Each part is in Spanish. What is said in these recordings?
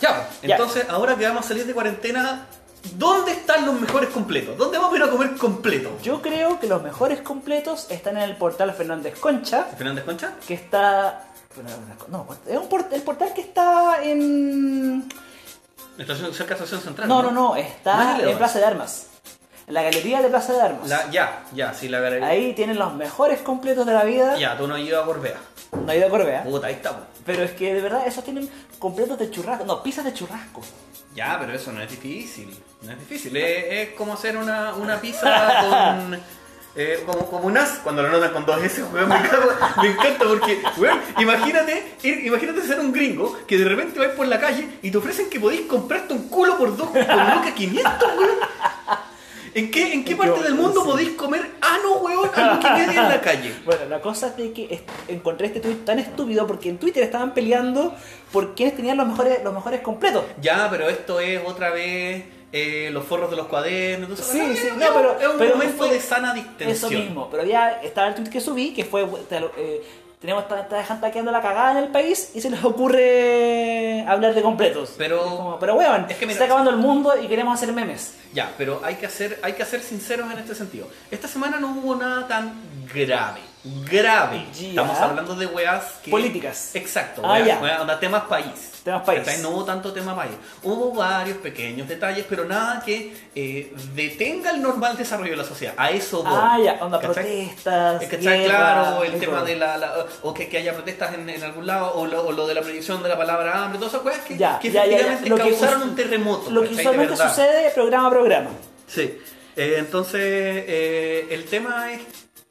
Ya, Ya. entonces ahora que vamos a salir de cuarentena, ¿dónde están los mejores completos? ¿Dónde vamos a ir a comer completo? Yo creo que los mejores completos están en el portal Fernández Concha, ¿Fernández Concha? que está... No, es un port- el portal que está en... Estación, cerca de Estación Central. No, no, no, ¿No está es en? Plaza de Armas. En la galería de Plaza de Armas. La- ya, ya, sí, la verdad. Ahí tienen los mejores completos de la vida. Ya, tú no has ido a Gorbea. No he ido a Corbea. Puta, ahí estamos. Pero es que de verdad esos tienen completos de churrasco. No, pizzas de churrasco. Ya, pero eso no es difícil. No es difícil. Es, es como hacer una, una pizza con. eh, como, como un as cuando lo notan con dos S, weón, me encanta, me encanta porque, weón, imagínate, imagínate ser un gringo que de repente vas por la calle y te ofrecen que podéis comprarte un culo por dos, por loca 500, weón. ¿En qué, en qué parte del mundo sí. podéis comer ano, weón, a lo que media en la calle? Bueno, la cosa es de que encontré este tweet tan estúpido porque en Twitter estaban peleando por quiénes tenían los mejores, los mejores completos. Ya, pero esto es otra vez eh, los forros de los cuadernos. entonces, Sí, sí, no, pero- es un pero momento fue de sana distensión. Eso mismo, pero ya estaba el tweet que subí, que fue, eh, tenemos esta gente quedando la cagada en el país y se les ocurre hablar de completos. Pero- como, pero weón, es que se está acabando el mundo y queremos hacer memes. Ya, pero hay que, hacer, hay que ser sinceros en este sentido. Esta semana no hubo nada tan grave. Grave. Estamos hablando de weas que... Políticas. Exacto, Ah, weas, weas, temas país. Temas país. ¿Cachai? No hubo tanto tema país. Hubo varios pequeños detalles, pero nada que eh, detenga el normal desarrollo de la sociedad. A eso voy. Ah, ya, onda ¿Cachai? protestas. Es que está guerra, claro el tema todo. de la, la- o que, que haya protestas en, en algún lado o lo, o lo de la prohibición de la palabra hambre, todas esas cosas que, Ya, que ya, efectivamente que causaron us- un terremoto. Lo que usualmente sucede programa a programa. Sí. Eh, entonces, eh, el tema es.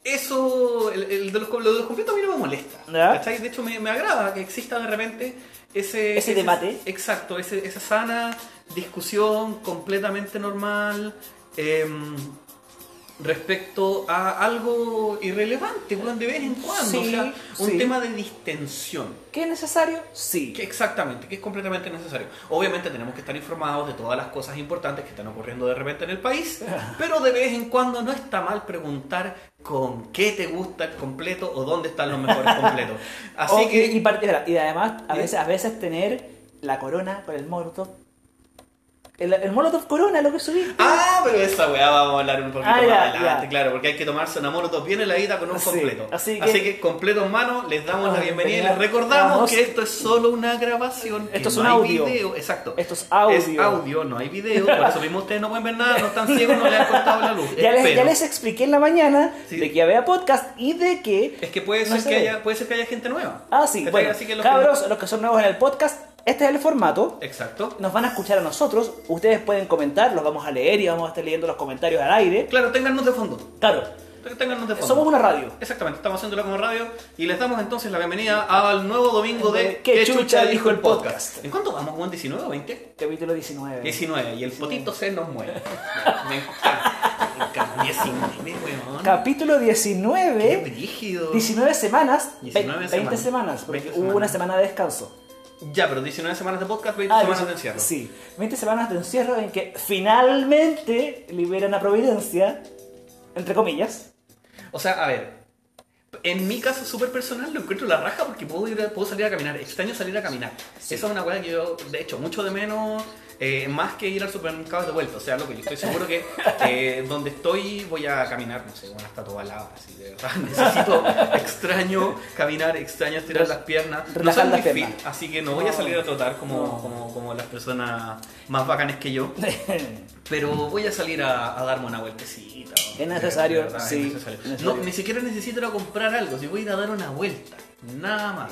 Eso, el, el de los, lo de los completos a mí no me molesta. ¿cachai? De hecho, me, me agrada que exista de repente ese. Ese debate. Exacto, ese- esa sana discusión completamente normal. em, respecto a algo irrelevante, weón, de vez en cuando. Sí, o sea, un sí. tema de distensión. ¿Qué es necesario? Sí. Que exactamente, que es completamente necesario. Obviamente tenemos que estar informados de todas las cosas importantes que están ocurriendo de repente en el país, pero de vez en cuando no está mal preguntar con qué te gusta el completo o dónde están los mejores completos. Así O- que... y, además, a veces, a veces tener la corona con el molotov. El, el molotov corona, lo que subiste. Ah, pero esa weá vamos a hablar un poquito Ah, más ya, adelante, ya. claro, porque hay que tomarse una molotov bien heladita con un Sí, completo. así Así que- completo en mano, les damos la bienvenida y les recordamos Vamos. que esto es solo una grabación. Esto es no un hay audio. video, exacto. Esto es audio. Es audio, no hay video, por eso mismo ustedes no pueden ver nada, no están ciegos, no les han cortado la luz. ya, les, Espero. ya les expliqué en la mañana Sí. de que había podcast y de que. Es que puede No ser se que haya, puede ser que haya gente nueva. Ah, sí. Así que los que cabros, los que son nuevos en el podcast, este es el formato. Exacto. Nos van a escuchar a nosotros. Ustedes pueden comentar, los vamos a leer y vamos a estar leyendo los comentarios al aire. Claro, téngannos de fondo. Claro, Téngannos de fondo. somos una radio. Exactamente, estamos haciéndolo como radio y les damos entonces la bienvenida al nuevo domingo de ¿Qué chucha dijo el podcast? ¿En cuánto vamos, Juan? ¿19 o 20? Capítulo 19. 19 y el potito se nos muere. Me encanta. Me encanta. 19, weón. Capítulo Qué 19. brígido. 19 semanas. 19 20 semanas. semanas. Porque 20 hubo semanas. una semana de descanso. Ya, pero 19 semanas de podcast, 20 Ah, semanas de encierro. Sí, 20 semanas de encierro en que finalmente liberan a Providencia, entre comillas. O sea, a ver. En mi caso súper personal lo encuentro la raja porque puedo, ir puedo salir a caminar. Extraño salir a caminar. Esa es una weá que yo, de hecho, mucho de menos, eh, más que ir al supermercado de vuelta. O sea, lo que yo estoy seguro que eh, donde estoy voy a caminar, no sé, bueno, hasta toda la así de verdad. Necesito, extraño caminar, extraño estirar las piernas. No soy muy fit, así que no voy a salir a trotar como, No. como, como las personas más bacanes que yo. Pero voy a salir a, a darme una vueltecita. Es necesario, verdad, sí, necesario. es necesario. No, ni siquiera necesito ir a comprar algo, si voy a ir a dar una vuelta. Nada más.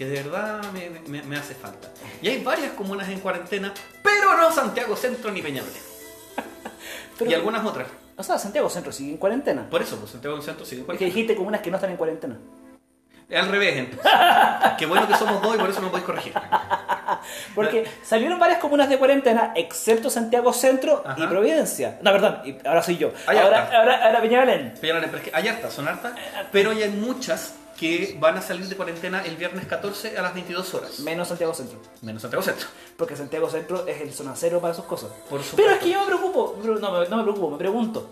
Que de verdad me, me- me hace falta. Y hay varias comunas en cuarentena, pero no Santiago Centro ni Peñalolén. Pero- y algunas otras. O sea, Santiago Centro sigue en cuarentena. Por eso, pues Santiago Centro sigue en Porque cuarentena. dijiste comunas que no están en cuarentena. Al revés, entonces. Qué bueno que somos dos y por eso me podéis corregir. Porque salieron varias comunas de cuarentena, excepto Santiago Centro y. Providencia. No, perdón, ahora soy yo. Ah, ya ahora, ahora, ahora Peñalolén. Peñalolén, pero es que hay hartas, son hartas, pero hay muchas que van a salir de cuarentena el viernes 14 a las 22 horas. Menos Santiago Centro. Menos Santiago Centro. Porque Santiago Centro es el zona cero para sus cosas. Por supuesto. Pero es que yo me preocupo. No, me- no me preocupo, me pregunto.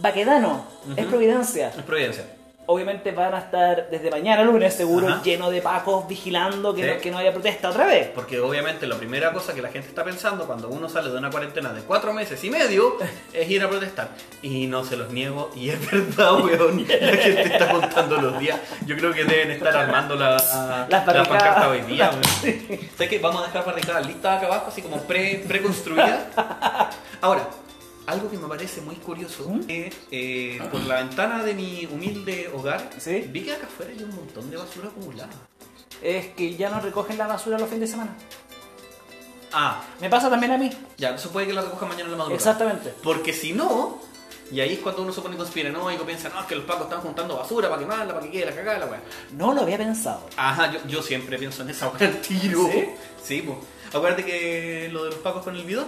Baquedano, es. Providencia. Es Providencia. Obviamente van a estar desde mañana lunes seguro Ajá. lleno de pacos vigilando que, Sí. no, que no haya protesta otra vez. Porque obviamente la primera cosa que la gente está pensando cuando uno sale de una cuarentena de cuatro meses y medio es ir a protestar. Y no se los niego, y es verdad, weón. La gente está contando los días. Yo creo que deben estar armando la, Las la pancarta hoy día, weón. ¿Sabes qué? Vamos a dejar barricadas listas acá abajo, así como pre, preconstruidas. Ahora, algo que me parece muy curioso ¿Mm? es eh, por la ventana de mi humilde hogar, Sí. vi que acá afuera hay un montón de basura acumulada. Es que ya no recogen la basura los fines de semana. Ah, Me pasa también a mí. ya, eso puede que la recoja mañana en la madrugada. Exactamente. Porque si no, y ahí es cuando uno se pone conspiranoico, piensa, no, es que los pacos están juntando basura para quemarla, para que quede la cagada, la weá. No lo había pensado. Ajá, yo, yo siempre pienso en esa weá tiro. ¿Sí? Sí, pues. Acuérdate que lo de los pacos con el bidón.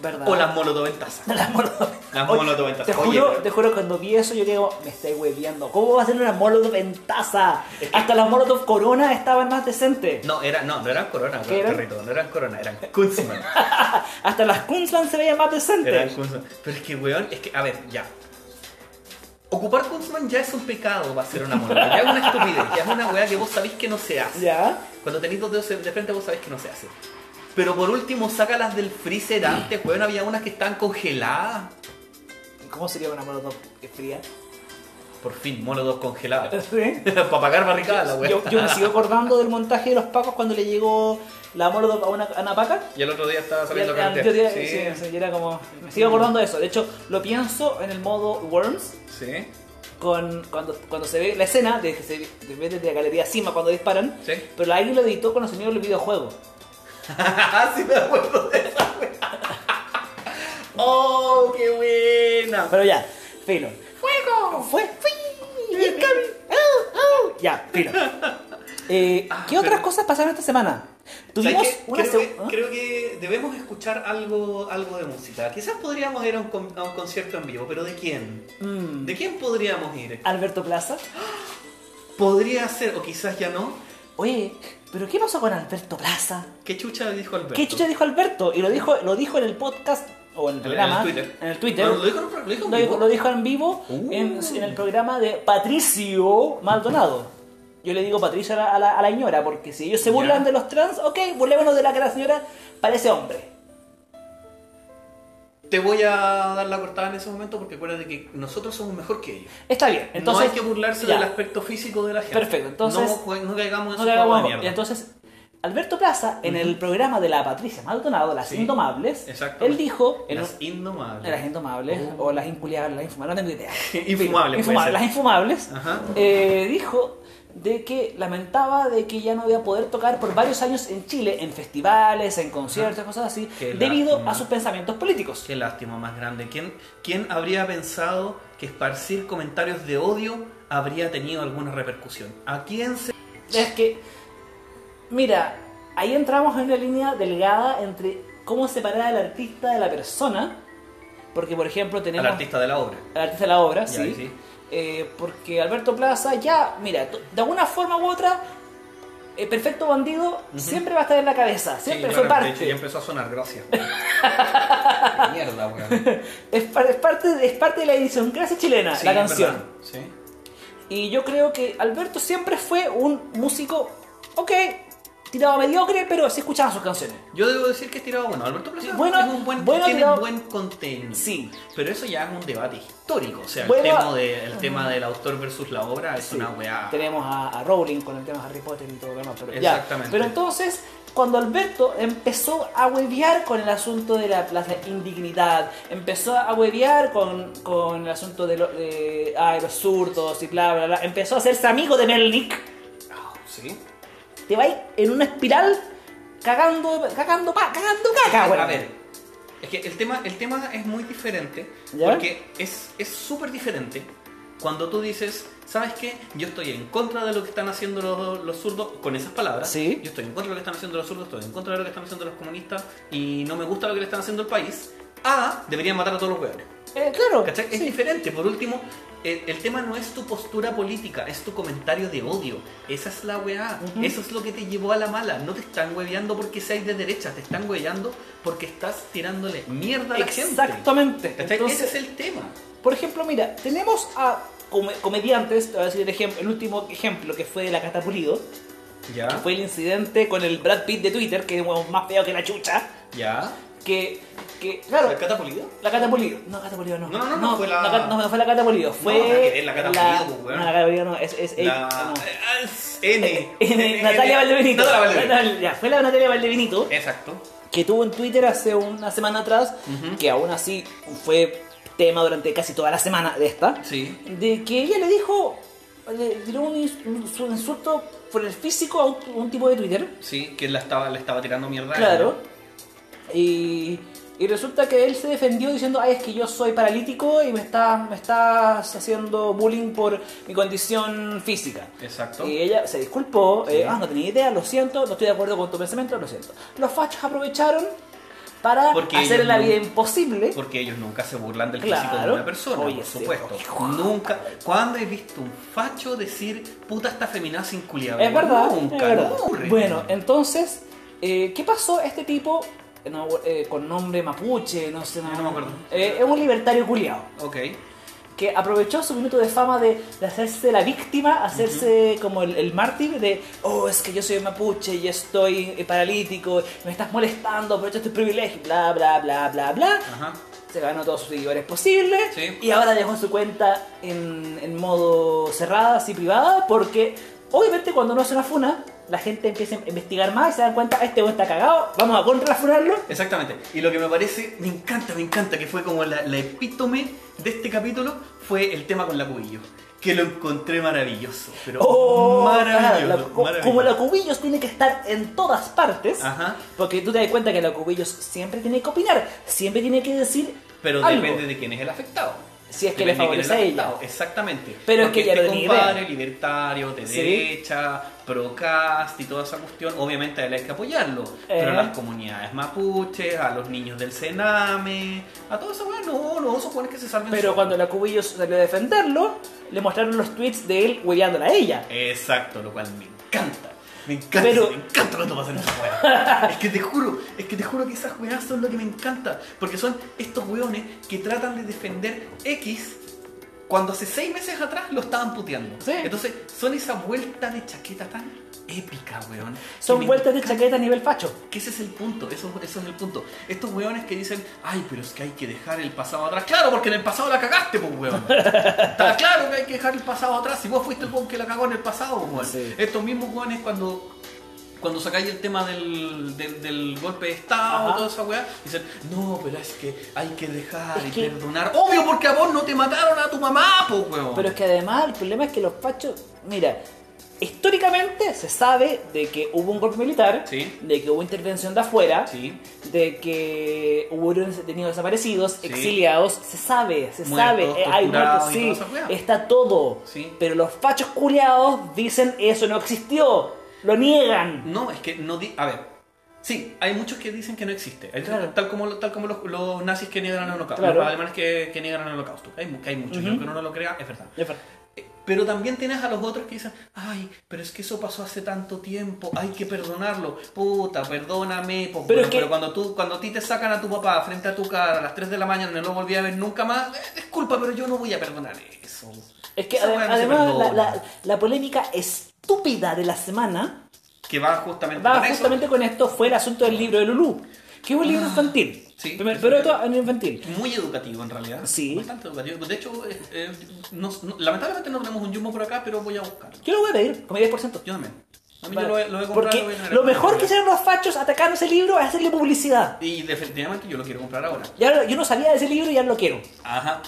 ¿Verdad? O las molotov en taza. Las molotov. Las Oye, molotov en taza. Te Oye, juro, pero- te juro, cuando vi eso yo digo, me estoy hueviando. ¿Cómo va a ser una molotov en taza? Hasta las molotov corona estaban más decentes. No, era, no, no eran corona, ¿Qué eran? perrito, no eran corona, eran Kunzman. Hasta las Kunzman se veían más decentes. eran Kunzman. Pero es que, weón, es que, a ver, ya. Ocupar Kunzman ya es un pecado para hacer una molotov. Ya es una estupidez, ya es una weá que vos sabéis que no se hace. ¿Ya? Cuando tenéis dos dedos de frente vos sabés que no se hace. Pero por último, sácalas del freezer antes, weón. Había unas que estaban congeladas. ¿Cómo sería una molotov fría? Por fin, molotov congeladas. ¿Sí? Para pagar barricadas, la weón. Yo, yo me sigo acordando del montaje de los pacos cuando le llegó la molotov a una, a una paca. Y el otro día estaba saliendo tiene- sí, sí, y era como. Me sigo acordando de eso. De hecho, lo pienso en el modo Worms. Sí. Con, cuando, cuando se ve la escena de que se de, ve desde la galería encima cuando disparan, Sí. pero alguien lo editó con los sonidos del videojuego. sí me acuerdo de esa. ¡Oh, qué buena! Pero ya, filo. ¡Fuego! Fue. fui, au, au. Ya, filo. Eh, Ah, ¿Qué otras pero- cosas pasaron esta semana? ¿Sabes Tuvimos una creo, seg- que, ¿Ah? creo que debemos escuchar algo, algo de música. Quizás podríamos ir a un, con- a un concierto en vivo, pero ¿de quién? Mm, ¿De quién podríamos ir? Alberto Plaza. Podría ser, o quizás ya no. Oye, ¿pero qué pasó con Alberto Plaza? ¿Qué chucha dijo Alberto? ¿Qué chucha dijo Alberto? Y lo dijo, lo dijo en el podcast o en el programa. En el Twitter. En el Twitter. No, lo dijo, lo dijo en vivo. dijo, lo dijo en vivo Uh. en, en el programa de Patricio Maldonado. Yo le digo Patricio a la, a la, a la señora, porque si ellos se burlan de los trans, ok, burlémonos de la la señora parece hombre. Te voy a dar la cortada en ese momento porque acuérdate que nosotros somos mejor que ellos. Está bien, entonces. no hay que burlarse ya. del aspecto físico de la gente. Perfecto, entonces- No, no caigamos en No hagamos- de mierda. entonces, Alberto Plaza, en el programa de la Patricia Maldonado, Las Sí, Indomables, exacto. él dijo. Las indomables. las Indomables, Oh. o las Inculiables, las Infumables, no tengo idea. Infumables, Infumables, las Infumables, Ajá. eh, dijo de que lamentaba de que ya no iba a poder tocar por varios años en Chile, en festivales, en conciertos, cosas así, Qué debido lástima. a sus pensamientos políticos. Qué lástima más grande. ¿Quién, ¿Quién habría pensado que esparcir comentarios de odio habría tenido alguna repercusión? ¿A quién se.? Es que, mira, ahí entramos en una línea delgada entre cómo separar al artista de la persona, porque por ejemplo tenemos... Al artista de la obra. al artista de la obra, Ya, sí. sí. Eh, porque Alberto Plaza ya, mira, de alguna forma u otra, el perfecto bandido siempre va a estar en la cabeza, siempre Sí, fue claro, parte. ya empezó a sonar, gracias. Mierda, weón. Es, pa- es parte de, es parte de la idiosincrasia chilena, Sí, la canción. Sí. Y yo creo que Alberto siempre fue un músico, ok, tirado mediocre, pero sí escuchaba sus canciones. Yo debo decir que es tirado bueno. Alberto Plaza Bueno, es un buen, bueno tiene tirado- buen contenido. Sí. Pero eso ya es un debate histórico. O sea, Bueno, el, tema de- el tema del autor versus la obra es Sí. una weá. Tenemos a, a Rowling con el tema de Harry Potter y todo lo demás. Pero, ya. Exactamente. pero entonces, cuando Alberto empezó a huevear con el asunto de la, la indignidad, empezó a huevear con, con el asunto de, lo- de ay, los zurdos y bla, bla, bla, empezó a hacerse amigo de Melnick, Ah, Sí. Te va a ir en una espiral cagando, cagando, pa- cagando caca, a weón. ver, es que el tema, el tema es muy diferente ¿Ya? porque es es súper diferente cuando tú dices, ¿sabes qué? Yo estoy en contra de lo que están haciendo los, los zurdos con esas palabras. Sí. Yo estoy en contra de lo que están haciendo los zurdos, estoy en contra de lo que están haciendo los comunistas y no me gusta lo que le están haciendo al país. A, deberían matar a todos los hueones. Eh, claro. ¿Cachai? Es sí. diferente. Por último, el, el tema no es tu postura política, es tu comentario de odio. Esa es la weá. Eso es lo que te llevó a la mala. No te están hueveando porque seas de derecha, te están hueveando porque estás tirándole mierda a la gente. Exactamente. ¿Cachai? Entonces, Ese es el tema. Por ejemplo, mira, tenemos a come- comediantes, te voy a decir el, último ejemplo que fue de la Catapulido, Ya. que fue el incidente con el Brad Pitt de Twitter, que es más feo que la chucha, Ya. Que, que claro, ¿El catapulido? la Catapulido, no, Catapulido no. No, no, no, fue la- no, no fue la Catapulido, fue la Catapulido, pues. No, la Catapulido no, es, es, La... no. es N. N- Natalia Valdebenito. Ya, fue la Natalia Valdebenito Exacto. que tuvo en Twitter hace una semana atrás, que aún así fue tema durante casi toda la semana de esta, Sí. de que ella le dijo, le tiró un, ins- un- un insulto por el físico a un, tipo de Twitter, Sí, que la estaba, le estaba tirando mierda. claro. Y, y resulta que él se defendió diciendo, ay, es que yo soy paralítico y me estás, me estás haciendo bullying por mi condición física. Exacto. Y ella se disculpó, eh, Sí. ah, no tenía idea, lo siento, no estoy de acuerdo con tu pensamiento, lo siento. Los fachos aprovecharon para Porque hacer la vida imposible. Porque ellos nunca se burlan del Claro. físico de una persona, Oye, por sí. supuesto. De Nunca. ¿Cuándo he visto un facho decir puta esta feminada sin culiar? Es verdad, Nunca, es verdad. no. Bueno, entonces, eh, ¿qué pasó? Este tipo, no, eh, con nombre mapuche, no sé, Yo no me acuerdo. eh, es un libertario culiao. Ok. que aprovechó su minuto de fama de, de hacerse la víctima, hacerse como el, el mártir de, oh, es que yo soy mapuche y estoy eh, paralítico, me estás molestando, aprovecha tu privilegio, bla, bla, bla, bla, bla. Ajá. Se ganó todos sus seguidores posibles Sí. y ahora dejó su cuenta en, en modo cerrada, así privada, porque obviamente cuando no hace una funa, la gente empieza a investigar más y se dan cuenta, este güey está cagado, vamos a contrafunarlo. Exactamente. Y lo que me parece, me encanta, me encanta, que fue como la, la epítome de este capítulo, fue el tema con la cubillo. Que lo encontré maravilloso. Pero Oh, maravilloso. la- como la cubillos tiene que estar en todas partes, Ajá. porque tú te das cuenta que la cubillos siempre tiene que opinar, siempre tiene que decir Pero algo. depende de quién es el afectado. Si es que le favorece a el ella. Exactamente. Pero es que ella este tiene compadre idea. libertario, de Sí. derecha, procast y toda esa cuestión, obviamente a él hay que apoyarlo. Pero Eh. a las comunidades mapuches, a los niños del Sename, a todo eso, bueno, no, no, supone que se salven Pero cuando la cubillos salió a defenderlo, le mostraron los tweets de él hueveándola a ella. Exacto, lo cual me encanta. Me encanta, Pero- me encanta cuando pasan esas weas. es que te juro, es que te juro que esas weas son lo que me encanta. Porque son estos weones que tratan de defender X cuando hace seis meses atrás lo estaban puteando. Sí. Entonces, son esa vuelta de chaqueta tan épica, weón. Son vueltas de chaqueta a nivel facho. Que ese es el punto, eso, eso es el punto. Estos weones que dicen, ay, pero es que hay que dejar el pasado atrás. Claro, porque en el pasado la cagaste, pues weón. Está claro que hay que dejar el pasado atrás. Si vos fuiste el weón que la cagó en el pasado, weón. Sí. Estos mismos weones cuando. Cuando sacáis el tema del, del, del golpe de estado Ajá. toda esa weá, dicen, no, pero es que hay que dejar Es y que- perdonar. Obvio, porque a vos no te mataron a tu mamá, pues weón. Pero es que además el problema es que los fachos, mira, históricamente se sabe de que hubo un golpe militar, Sí. de que hubo intervención de afuera, Sí. de que hubo detenidos desaparecidos, Sí. exiliados, se sabe, se Muertos, sabe, eh, hay muertos, sí, está todo. Pero los fachos culiados dicen eso no existió, lo niegan. No, es que no di... A ver, sí, hay muchos que dicen que no existe. Claro. Tal como, tal como los, los nazis que niegan el holocausto. Claro. Los alemanes que, que niegan el holocausto. Hay, que hay muchos, y Ujú. aunque uno no lo crea, es verdad. Es verdad. Pero también tienes a los otros que dicen, ay, pero es que eso pasó hace tanto tiempo, hay que perdonarlo. Puta, perdóname. pues, Pero bueno, es que- pero cuando, tú, cuando a ti te sacan a tu papá frente a tu cara a las 3 de la mañana no lo volví a ver nunca más, eh, disculpa, pero yo no voy a perdonar eso. Es que adem- además la, la- la polémica estúpida de la semana Que va justamente va con eso. justamente con esto, fue el asunto del libro de Lulú, que es un libro infantil. Sí, pero esto en infantil. Muy educativo en realidad. Sí. Bastante educativo. De hecho, eh, eh, no- no- lamentablemente no tenemos un jumbo por acá, pero voy a buscar. Yo lo voy a pedir, como 10%. Yo también. A mí Vale. yo lo, he- lo he comprado. Porque lo voy a tener lo en mejor que hicieron los fachos atacando ese libro es hacerle publicidad. Y definitivamente yo lo quiero comprar ahora. Y ahora, yo no sabía de ese libro y ahora lo quiero. Ajá.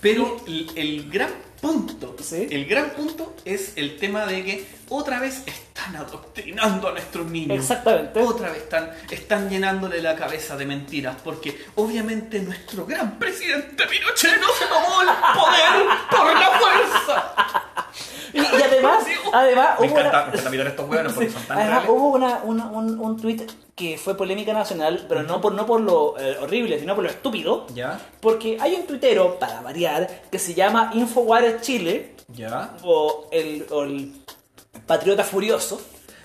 Pero el, el gran punto, Sí. el gran punto es el tema de que otra vez están adoctrinando a nuestros niños. Exactamente. Otra vez están, están llenándole la cabeza de mentiras, porque obviamente nuestro gran presidente Pinochet no se tomó el poder por la fuerza. Y, y además, además Me hubo encanta, una- me encanta mirar estos hueones porque son tan Además, reales. hubo una, una- un, un tweet que fue polémica nacional, pero no por, no por lo eh, horrible, sino por lo estúpido. ¿Ya? Porque hay un tuitero, para variar, que se llama Infowars Chile, ¿Ya? o el, o el Patriota Furioso,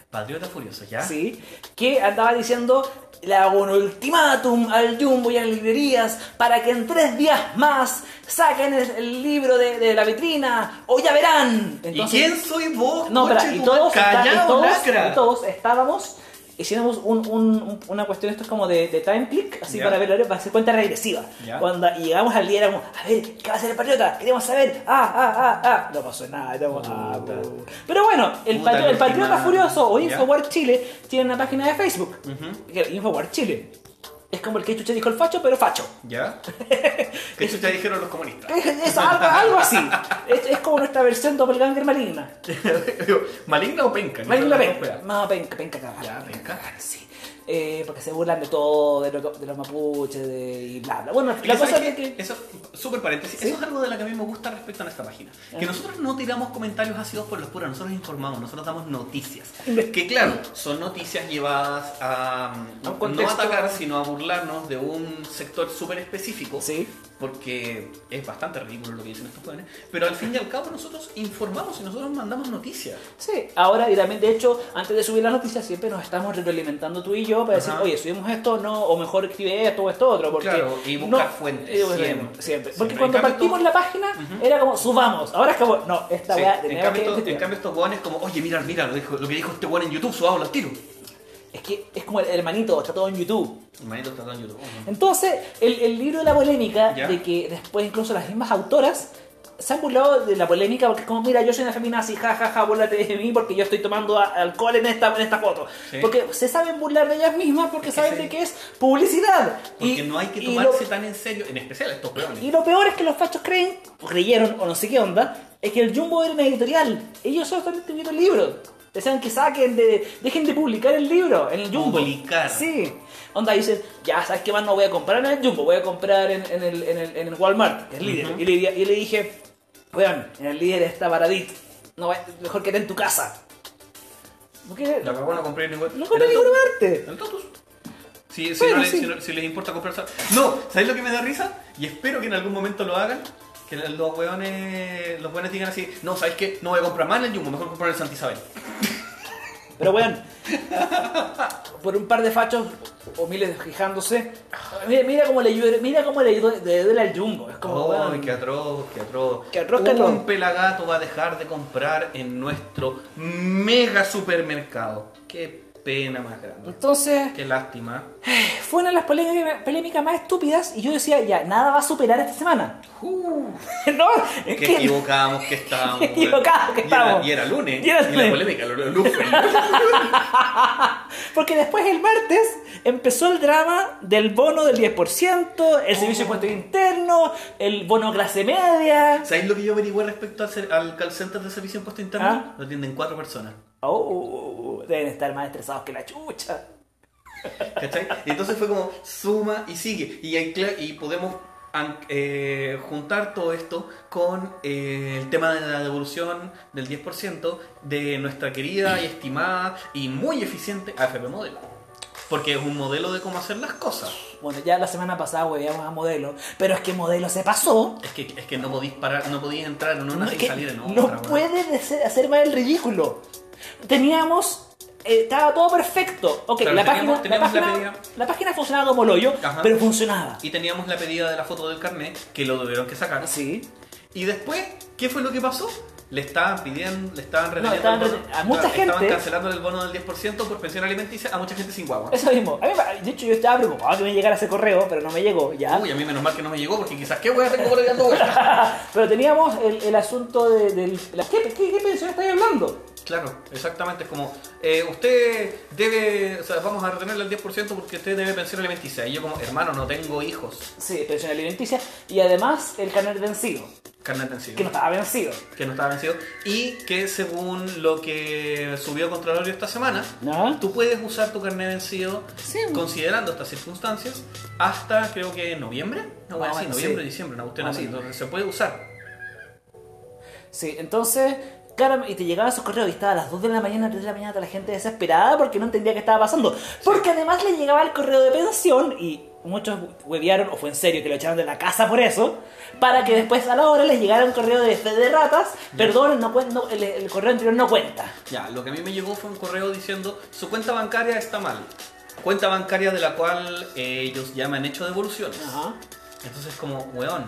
Patriota Furioso, ¿ya? ¿sí? que andaba diciendo, le hago un ultimátum al Jumbo y a las librerías para que en tres días más saquen el, el libro de, de la vitrina, o ya verán. ¿Y quién soy vos? No, espera, y todos, está- y todos estábamos, hicimos un- un- un- una cuestión, esto es como de, de time click, así para ver, para hacer cuenta regresiva. Cuando llegamos al día éramos, a ver, ¿qué va a hacer el patriota? Queremos saber, ah, ah, ah, ah. No pasó nada, éramos, ah, Puta. bu. Pero bueno, el, patri- el Patriota Furioso o. Infowar Chile tiene una página de Facebook. Que- Infowar Chile. Es como el que chucha dijo el facho, pero facho. ¿Ya? ¿Qué chucha dijeron los comunistas? Es, es algo, algo así. Es, es como nuestra versión doppelganger maligna. ¿Maligna o penca? Maligna No, penca. No, penca, penca cagada. Ya, penca. Sí. Eh, porque se burlan de todo, de, lo- de los mapuches de, y bla bla. Bueno, la ¿sabes cosa es que. Eso, súper paréntesis, ¿Sí? eso es algo de lo que a mí me gusta respecto a nuestra página. Que Ah. nosotros no tiramos comentarios ácidos por los puros, nosotros informamos, nosotros damos noticias. Que claro, son noticias llevadas a A un no atacar, sino a burlarnos de un sector súper específico. Sí. Porque es bastante ridículo lo que dicen estos jóvenes. Pero al fin y al cabo nosotros informamos y nosotros mandamos noticias. Sí, ahora y también, de hecho, antes de subir las noticias, siempre nos estamos retroalimentando tú y yo para decir, Ajá. oye, subimos esto, no, o mejor escribe esto o esto otro. Porque Claro, y buscar fuentes, y buscar- siempre. siempre. Porque Siempre. cuando En cambio, partimos la página, era como, subamos. Ahora es como, no, esta Sí, weá en, tenemos cambio, que estos- en cambio estos jóvenes como, oye, mira, mira lo, dijo- lo que dijo este weón en YouTube, subamos los tiros. Es que es como el hermanito, está todo en YouTube. Manito está en YouTube. Entonces, el, el libro de la polémica, Ya. de que después incluso las mismas autoras se han burlado de la polémica porque es como, mira, yo soy una feminazi, ja, ja, ja, burlate de mí porque yo estoy tomando alcohol en esta, en esta foto. Sí. Porque se saben burlar de ellas mismas porque saben sí. de que es publicidad. Porque Y- no hay que tomarse lo- tan en serio, en especial estos weones. Y lo peor es que los fachos creen, creyeron, o no sé qué onda, es que el Jumbo era una editorial. Ellos solamente tuvieron libros. Decían que saquen de. dejen de publicar el libro en el Jumbo. Publicar. Sí. Onda dicen, ya sabes qué más no voy a comprar en el Jumbo, voy a comprar en, en el, en, el, en el Walmart, que es líder. Ujú. y, le, y le dije, weón, el líder está baradito. No, va- mejor que en tu casa. ¿No qué? No compré ningún. No compré ninguna parte. El Totus. Si, si, Bueno, no le- sí. si no- si les importa comprar. No, ¿sabéis lo que me da risa? Y espero que en algún momento lo hagan. Que los weones, los weones digan así: No, ¿sabéis qué? No voy a comprar más en el Jumbo, mejor comprar el Santa Isabel. Pero weón, por un par de fachos o miles fijándose, mira, mira cómo le ayuda, mira cómo le ayudó de duele al Jumbo. Es como, Oh, qué atroz, qué atroz. Qué atroz, qué atroz. Un pelagato va a dejar de comprar en nuestro mega supermercado. Qué pena más grande. Entonces, Qué lástima. Fue una de las polémicas, polémicas más estúpidas y yo decía, ya, nada va a superar esta semana. Uh, no, es que... equivocábamos que estábamos. Qué equivocados que Y era- estábamos. Y era lunes. Y era la lunes. polémica, lunes. Porque después el martes empezó el drama del bono del 10%, el servicio de impuesto interno, el bono clase media. ¿Sabéis lo que yo averigüé respecto al, al call center de servicio de impuesto interno? Ah. Lo atienden cuatro personas. Oh, deben estar más estresados que la chucha. ¿Cachai? Y entonces fue como suma y sigue. Y, hay cla- y podemos eh, juntar todo esto con eh, el tema de la devolución del 10% de nuestra querida y estimada y muy eficiente AFP Modelo. Porque es un modelo de cómo hacer las cosas. Bueno, ya la semana pasada hueveamos a Modelo, pero es que Modelo se pasó. Es que, es que no podís parar, no podís entrar en una No, y salir en otra. no puede hacer más el ridículo. Teníamos. Eh, estaba todo perfecto. Ok, Claro, la, teníamos- página, teníamos la, la página, medida. la página funcionaba como hoyo, Ajá. pero funcionaba. Y teníamos la pedida de la foto del carnet, que lo tuvieron que sacar. Sí. Y después, ¿qué fue lo que pasó? Le estaban pidiendo, le estaban reteniendo estaban bono- reten- a mucha claro, Estaban gente- cancelando el bono del 10% por pensión alimenticia a mucha gente sin guagua. Eso mismo. A mí, de hecho, yo estaba preocupado que me llegara ese correo, pero no me llegó, ya. Uy, a mí menos mal que no me llegó porque quizás qué voy a tengo vueltas. Pero teníamos el, el asunto de, del... la- ¿Qué, qué, qué pensión estáis hablando? Claro, exactamente. Es como, eh, usted debe, o sea, vamos a retenerle el 10% porque usted debe pensión alimenticia. Y yo como, hermano, no tengo hijos. Sí, pensión alimenticia. Y además el carnet vencido, Carnet vencido. que no estaba vencido. que no estaba vencido. Y que según lo que subió Contralorio esta semana, ¿No? Tú puedes usar tu carnet vencido Sí. considerando estas circunstancias hasta creo que noviembre. No, bueno, sí, noviembre, sí. diciembre, una cuestión Más o así. Entonces se puede usar. Sí, entonces, y te llegaban esos correos y estaba a las 2 de la mañana, 3 de la mañana, toda la gente desesperada porque no entendía qué estaba pasando. Porque además le llegaba el correo de pensión y muchos huevearon, o fue en serio que lo echaron de la casa por eso, para que después a la hora les llegara un correo de de ratas, perdón, no, no, el, el correo anterior no cuenta. Ya, lo que a mí me llegó fue un correo diciendo su cuenta bancaria está mal. Cuenta bancaria de la cual eh, ellos llaman hecho devoluciones. Ajá. Entonces como, weón,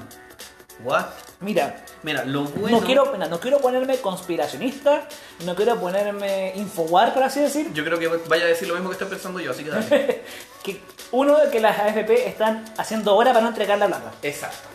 What? Mira, Mira, lo bueno. no, quiero, mira, no quiero ponerme conspiracionista, no quiero ponerme infowar, por así decir, Yo creo que vaya a decir lo mismo que estoy pensando yo, así que dale. que uno, que las AFP están haciendo hora para no entregar la plata. Exacto.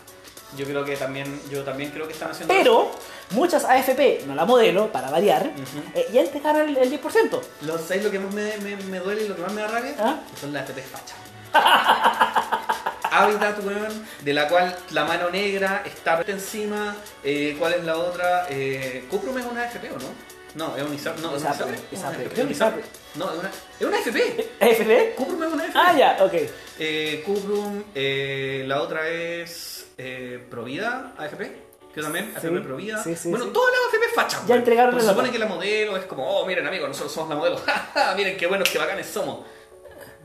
Yo creo que también, yo también creo que están haciendo Pero muchas AFP, no la modelo, para variar, Ujú. eh, ya entregaron el, el 10%. Lo, ¿Sabes lo que más me, me, me duele y lo que más me da rabia? ¿Ah? Que son las FP fachas. Habitat, weón, de la cual la mano negra está encima. Eh, ¿Cuál es la otra? Eh, ¿Cuprum es una FP o no? No, es un ISAP. No, es un Es ISAPRE. No, es una, es una FP. ¿AFP? Cuprum es una FP. Ah, ya, ok. Eh, Cuprum, eh, la otra es eh, Provida, AFP. Que también, Sí, AFP Provida. sí, sí, bueno, todas las AFP fachas. Ya entregaron Porque la Se supone que la modelo es como, oh, miren amigos, nosotros somos la modelo. Miren qué buenos, qué bacanes somos.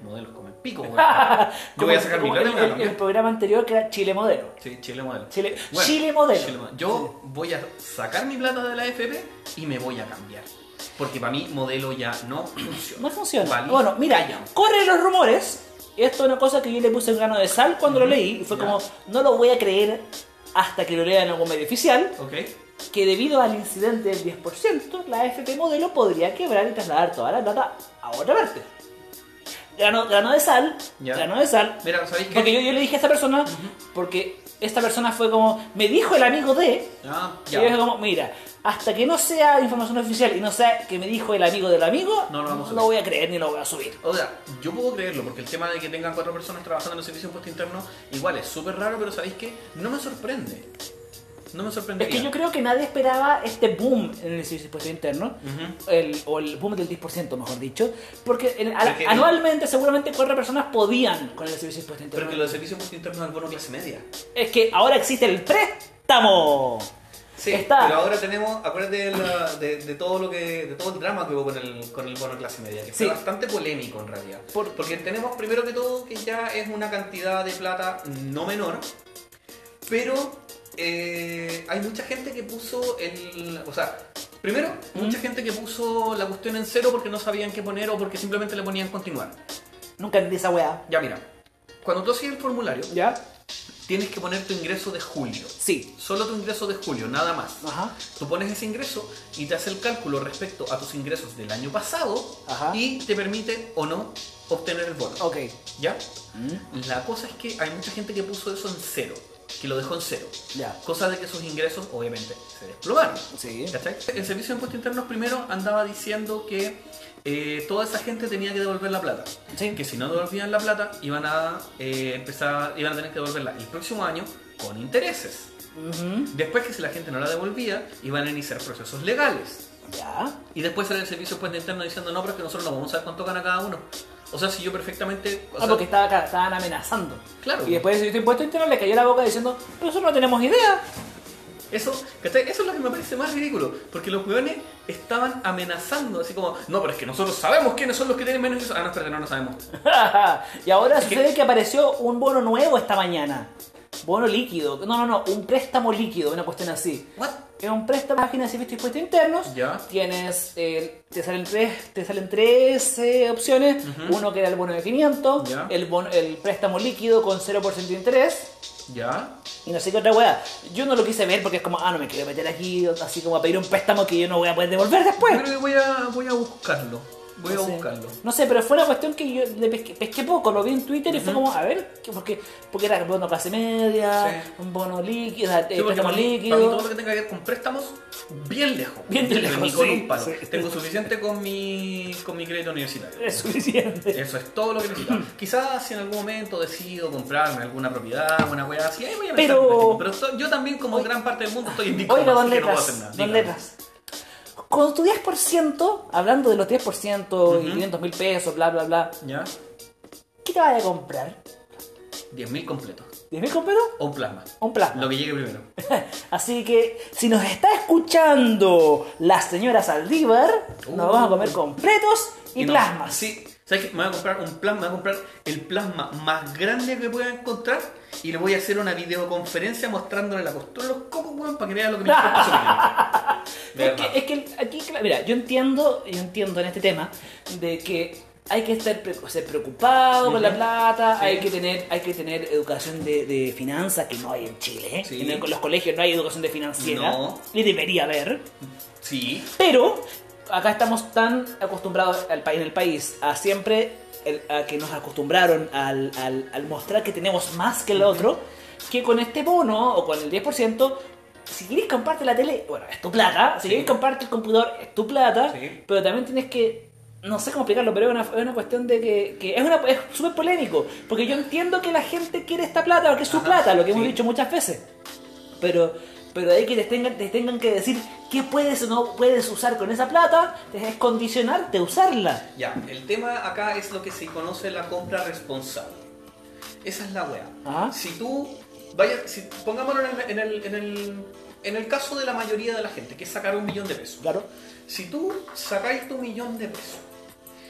Modelos pico, weón. Yo voy a sacar mi Como plata y el, el- el programa anterior que era Chile Modelo. Sí, Chile modelo. Chile, Bueno, Chile Modelo. Chile. Yo voy a sacar mi plata de la AFP y me voy a cambiar. Porque para mí modelo ya no funciona. No funciona. Vale, bueno, mira, calla. corren los rumores. Esto es una cosa que yo le puse un grano de sal cuando lo leí. Y fue Ya. como, no lo voy a creer hasta que lo lea en algún medio oficial. ¿Ok? Que debido al incidente del 10%, la FP modelo podría quebrar y trasladar toda la plata a otra parte. Grano, grano de sal, Ya. grano de sal. Mira, ¿sabéis qué? Porque yo, yo le dije a esta persona, porque esta persona fue como, me dijo el amigo de, Ah, y yo dije como, mira, hasta que no sea información oficial y no sea que me dijo el amigo del amigo, No lo vamos a subir. voy a creer ni lo voy a subir. O sea, yo puedo creerlo porque el tema de que tengan cuatro personas trabajando en el servicio de impuesto interno igual es súper raro, pero ¿sabéis qué? No me sorprende. No me Es sorprendería. que yo creo que nadie esperaba este boom en el servicio de impuesto interno, el, o el boom del 10%, mejor dicho, porque en- anualmente seguramente cuatro personas podían con el servicio de impuesto Pero interno. que lo del servicio de impuesto interno es el bono clase media. Es que ahora existe el préstamo. Sí, Está. pero ahora tenemos, acuérdate de, la- de- de todo lo que, de todo el drama que hubo con el, con el bono clase media, que fue bastante polémico en realidad. Por- Porque tenemos primero que todo que ya es una cantidad de plata no menor, pero eh, hay mucha gente que puso el, o sea, primero mucha ¿Mm? gente que puso la cuestión en cero porque no sabían qué poner o porque simplemente le ponían continuar. Nunca entendí esa weá. Ya mira, cuando tú haces el formulario ¿Ya? tienes que poner tu ingreso de julio. Sí. Solo tu ingreso de julio, nada más. Ajá. Tú pones ese ingreso y te hace el cálculo respecto a tus ingresos del año pasado Ajá. y te permite o no obtener el bono. Ok. ¿Ya? La cosa es que hay mucha gente que puso eso en cero, que lo dejó en cero. Ya. Cosa de que sus ingresos obviamente se desplomaron. Sí. ¿Cachai? El Servicio de Impuestos Internos primero andaba diciendo que eh, toda esa gente tenía que devolver la plata. Sí. Que si no devolvían la plata iban a eh, empezar, iban a tener que devolverla el próximo año con intereses. Ujú. Después que si la gente no la devolvía, iban a iniciar procesos legales. Ya. Y después sale el servicio de impuesto interno diciendo, no, pero es que nosotros no vamos a saber cuánto gana cada uno. O sea, si yo perfectamente... o Ah, sea, porque estaba, acá, estaban amenazando. Claro. Y después de impuesto interno le cayó la boca diciendo, pero nosotros no tenemos idea. Eso, eso es lo que me parece más ridículo. Porque los hueones estaban amenazando, así como, no, pero es que nosotros sabemos quiénes son los que tienen menos ingresos. Ah, no, espérate, no, no sabemos. y ahora Es que- sucede que apareció un bono nuevo esta mañana. Bono líquido. No, no, no, un préstamo líquido, una cuestión así. ¿What? Es un préstamo página de servicios de impuestos internos. Ya. Tienes, eh, te salen tres, te salen tres eh, opciones. Uno que era el bono de 500, Ya. el, bono- el préstamo líquido con 0% de interés. ¿Ya? Y no sé qué otra weá. Yo no lo quise ver porque es como, ah, no me quiero meter aquí, así como a pedir un préstamo que yo no voy a poder devolver después. Yo creo que voy a, voy a buscarlo. Voy no a sé. buscarlo. No sé, pero fue una cuestión que yo le pesqué, pesqué poco, lo vi en Twitter y fue como, a ver, ¿qué- porque, porque era bono clase media, Sí. un bono líquido, Sí, préstamo líquido. para mí todo lo que tenga que ver con préstamos, bien lejos. Bien lejos, Ni con un palo. Tengo suficiente con mi, con mi crédito universitario. Es suficiente. Eso es todo lo que necesito. Quizás si en algún momento decido comprarme alguna propiedad, una weá así, ahí voy a pensar Pero-. Pero yo también, como gran parte del mundo, estoy en Oiga, no Letras, don Dígame. Letras. Con tu 10%, hablando de los 10% y Ujú. 500 mil pesos, bla, bla, bla, ¿Ya? ¿qué te vaya a comprar? 10.000 completos. ¿10 mil completos? O un plasma. O un plasma. Lo que llegue primero. Así que si nos está escuchando la señora Saldívar, Uh. nos vamos a comer completos y, plasmas. Sí. ¿Sabes qué? Me voy a comprar un plasma, me voy a comprar el plasma más grande que pueda encontrar y le voy a hacer una videoconferencia mostrándole la postura de los cocos, weón, para que vea lo que me importa Es que, es que aquí, mira, yo entiendo, yo entiendo en este tema de que hay que estar ser preocupado con la plata, Sí. hay que tener hay que tener educación de, de finanzas que no hay en Chile. ¿eh? Sí. En el- los colegios no hay educación de financiera. No. Y debería haber. Sí. Pero acá estamos tan acostumbrados al, pa- en el país a siempre el- a que nos acostumbraron al, al- al mostrar que tenemos más que el otro, que con este bono o con el 10%, si quieres comprarte la tele, bueno, es tu plata, si Sí. quieres comprarte el computador, es tu plata, Sí. pero también tienes que... No sé cómo explicarlo, pero es una, es una cuestión de que, que es una es súper polémico. Porque yo entiendo que la gente quiere esta plata, porque es su Ajá, plata, lo que hemos sí. dicho muchas veces. Pero, pero de ahí que te tengan, te tengan que decir qué puedes o no puedes usar con esa plata, es condicionarte a usarla. Ya, el tema acá es lo que se conoce la compra responsable. Esa es la weá. Ajá. Si tú vayas, si, pongámoslo en el, en, el, en, el, en el caso de la mayoría de la gente, que es sacar un millón de pesos. Claro. Si tú sacáis tu millón de pesos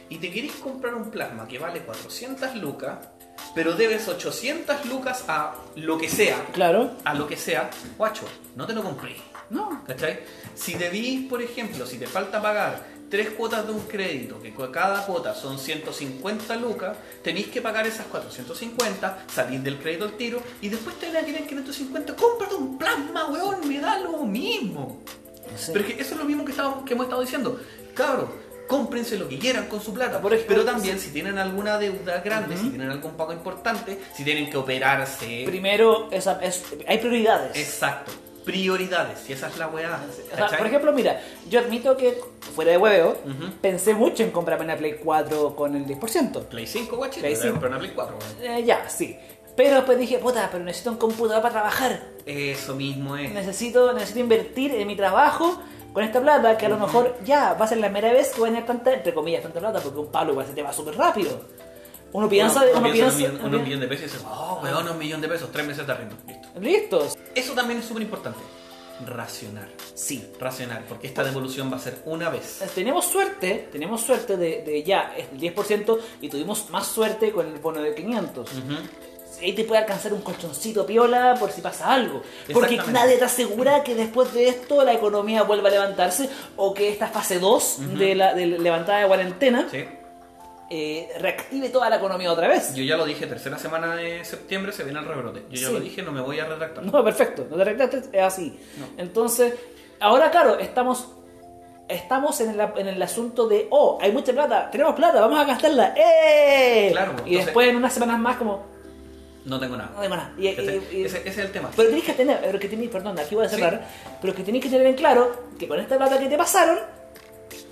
y te queréis comprar un plasma que vale 400 lucas, pero debes 800 lucas a lo que sea, Claro. a lo que sea, guacho, no te lo compré. No. ¿Cachai? Si debís, por ejemplo, si te falta pagar tres cuotas de un crédito, que cada cuota son 150 lucas, tenéis que pagar esas 450, salir del crédito al tiro y después te van a querer 550, cómprate un plasma, weón, me da lo mismo. Sé. Pero es que eso es lo mismo que, estamos- que hemos estado diciendo. Cabros, cómprense lo que quieran con su plata. Por ejemplo, pero también si tienen alguna deuda grande, si tienen algún pago importante, si tienen que operarse. Primero, esa, es, hay prioridades. Exacto. Prioridades, y esa es la weá. O sea, por ejemplo, mira, yo admito que, fuera de hueveo, Ujú. pensé mucho en comprarme una Play 4 con el 10%. Play 5, guachito. Play Play 5. 5. Pero una Play 4, weón. Eh, ya, sí. Pero después dije, puta, pero necesito un computador para trabajar. Eso mismo es. Necesito, necesito invertir en mi trabajo con esta plata que a lo mejor ya va a ser la primera vez que voy a tener tanta, entre comillas, tanta plata, porque un palo igual se te va súper rápido. Uno piensa, uno, uno piensa un, millón, un millón de pesos y dice, oh, weón, un millón de pesos, tres meses de arriendo. Listo. listos. Eso también es súper importante. Racionar. Sí. Racionar, porque esta devolución va a ser una vez. Tenemos suerte, tenemos suerte de, de ya el 10% y tuvimos más suerte con el bono de 500. Ujú. Ahí te puede alcanzar un colchoncito piola por si pasa algo. Porque nadie te asegura que después de esto la economía vuelva a levantarse o que esta fase 2 de la de levantada de cuarentena Sí. eh, reactive toda la economía otra vez. Yo ya lo dije, tercera semana de septiembre se viene el rebrote. Yo ya Sí. lo dije, no me voy a retractar. No, perfecto, no te retractes, es así. No. Entonces, ahora claro, estamos estamos en el, en el asunto de, oh, hay mucha plata, tenemos plata, vamos a gastarla, ¡eh! Claro, y entonces- después en unas semanas más como, No tengo nada. no tengo nada. Y- y- y- ese, ese es el tema. Pero tenés que tener, pero que tenés, perdón, aquí voy a cerrar, pero que tenés que tener en claro que con esta plata que te pasaron,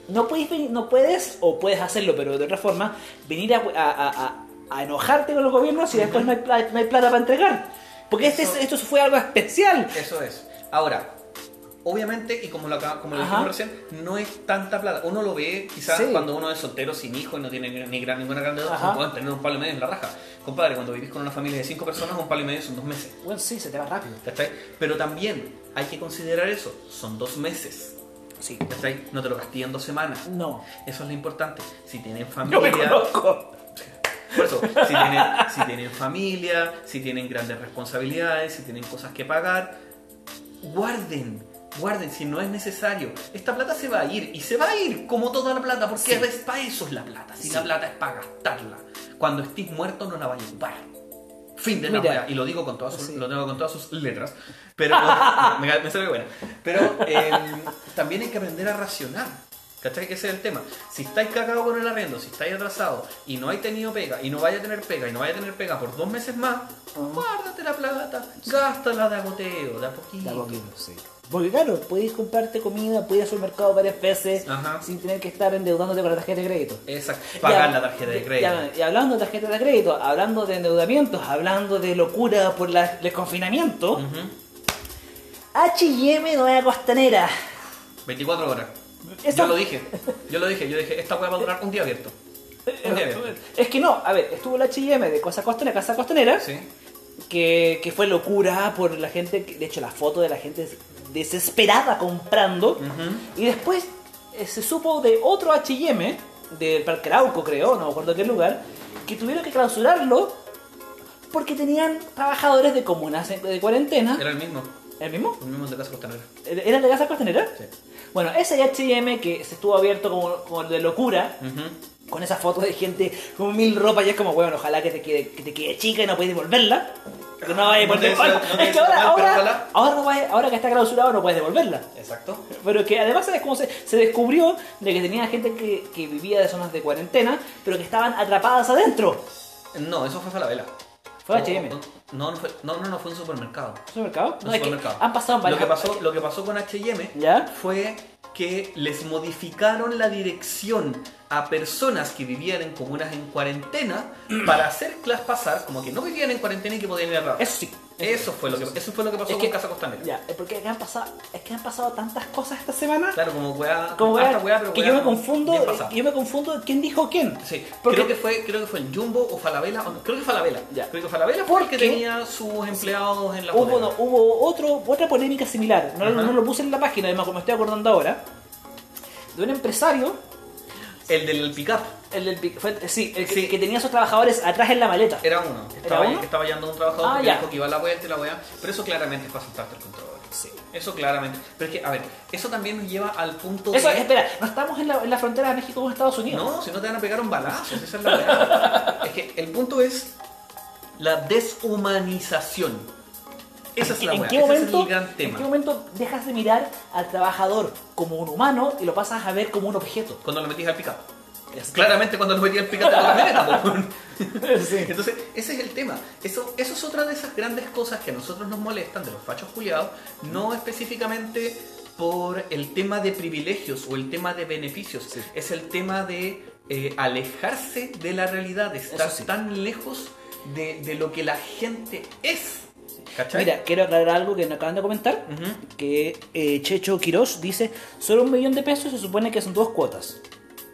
no puedes, no puedes, o puedes hacerlo, pero de otra forma, venir a, a- a- a- enojarte con los gobiernos y después no hay, plata, no hay plata para entregar. Porque este, esto fue algo especial. Eso es. Ahora, obviamente, y como lo, como lo dijimos recién, no es tanta plata. Uno lo ve quizás Sí. cuando uno es soltero, sin hijo y no tiene ni, gran, ninguna gran deuda, pueden tener un palo y medio en la raja. Compadre, cuando vivís con una familia de cinco personas, un palo y medio son dos meses. Bueno, sí, se te va rápido. ¿Cachai? Pero también hay que considerar eso. Son dos meses. Sí. ¿Cachai? No te lo gasté en dos semanas. No. Eso es lo importante. Si tienen Yo me familia. conozco. Por eso, si tienen, si tienen familia, si tienen grandes responsabilidades, si tienen cosas que pagar, guarden, guarden si no es necesario. Esta plata se va a ir y se va a ir como toda la plata, porque Sí. es para eso es la plata. Si Sí. la plata es para gastarla. Cuando estés muerto no la vayas a ocupar. Fin de la Mira. Y lo digo con todas sus, Sí. lo tengo con todas sus letras. Pero me, me sale buena. Pero eh, también hay que aprender a racionar. ¿Cachai? Ese es el tema. Si estáis cagados con el arrendo, si estáis atrasados y no hay tenido pega, y no vaya a tener pega, y no vaya a tener pega por dos meses más, guárdate la plata, gástala de agoteo, de a poquito. De a poquito, sí. Porque claro, puedes comprarte comida, puedes ir al supermercado varias veces Ajá. sin tener que estar endeudándote con la tarjeta de crédito. Exacto. Pagar la tarjeta de crédito. Y, y hablando de tarjeta de crédito, hablando de endeudamientos, hablando de locura por la- el confinamiento, Ujú. H&M Nueva Costanera. 24 horas. Eso- Yo lo dije. Yo lo dije. Yo dije, esta weá va a durar un día abierto. Un día abierto. Es que no, a ver, estuvo el H&M de Cosa Costanera, Casa Costanera, Sí. que, que fue locura por la gente, de hecho la foto de la gente desesperada comprando, Ujú. y después eh, se supo de otro H&M, del Parque Arauco creo, no me acuerdo qué lugar, que tuvieron que clausurarlo porque tenían trabajadores de comunas de cuarentena. Era el mismo. ¿El mismo? El mismo de Casa Costanera. ¿Era el de Casa Costanera? Sí. Bueno, ese H&M que se estuvo abierto como, como de locura, Ujú. con esa foto de gente con mil ropas y es como, bueno, ojalá que te quede, que te quede chica y no puedes devolverla. No vayas a No es que ahora, no ahora que está clausurado no puedes devolverla. Exacto. Pero que además es como se, se descubrió de que tenía gente que, que vivía de zonas de cuarentena, pero que estaban atrapadas adentro. No, eso fue Falabella. Fue H&M. No, no, fue, no, no, no, fue un supermercado. ¿Supermercado? Un es que supermercado. han pasado lo varias que pasó, lo que pasó con H&M fue que les modificaron la dirección a personas que vivían en comunas en cuarentena para hacerlas pasar como que no vivían en cuarentena y que podían ir a trabajar. Eso sí. Eso fue lo que, eso fue lo que pasó Es con que- Casa Costanera. Ya, es porque han pasado, es que han pasado tantas cosas esta semana. Claro, como weá, Como weá, weá, pero que weá yo me confundo, yo me confundo quién dijo quién. Sí, Porque- creo que fue, creo que fue el Jumbo o Falabella, o no, creo que Falabella. Ya. Creo que Falabella fue Porque- tenía sus empleados en la Hubo, no, hubo otro, otra polémica similar, no, no lo puse en la página, además como estoy acordando ahora, de un empresario, El del pick-up. el del, pic- fue- sí, el que, Sí. que tenía a sus trabajadores atrás en la maleta. Era uno. Estaba, uno? estaba llevando a un trabajador Ah, porque ya. dijo que iba a la vuelta y la weá. Pero eso claramente es para saltarte el control. Sí. Eso claramente. Pero es que, a ver, eso también nos lleva al punto Eso, de. espera, no estamos en la, en la frontera de México con Estados Unidos. No, si no te van a pegar un balazo, esa es la weá. es que el punto es la deshumanización. Esa es la ¿En qué, momento, es gran ¿En tema. qué momento dejas de mirar al trabajador como un humano y lo pasas a ver como un objeto? Cuando lo metís al pick-up. Claramente cuando lo metí al. Sí. Entonces, ese es el tema. Eso, eso es otra de esas grandes cosas que a nosotros nos molestan de los fachos culiados, no específicamente por el tema de privilegios o el tema de beneficios, es el tema de eh, alejarse de la realidad, de estar sí. tan lejos de, de lo que la gente es. ¿Cachai? Mira, quiero aclarar algo que me acaban de comentar. Que eh, Checho Quiroz dice, solo un millón de pesos se supone que son dos cuotas.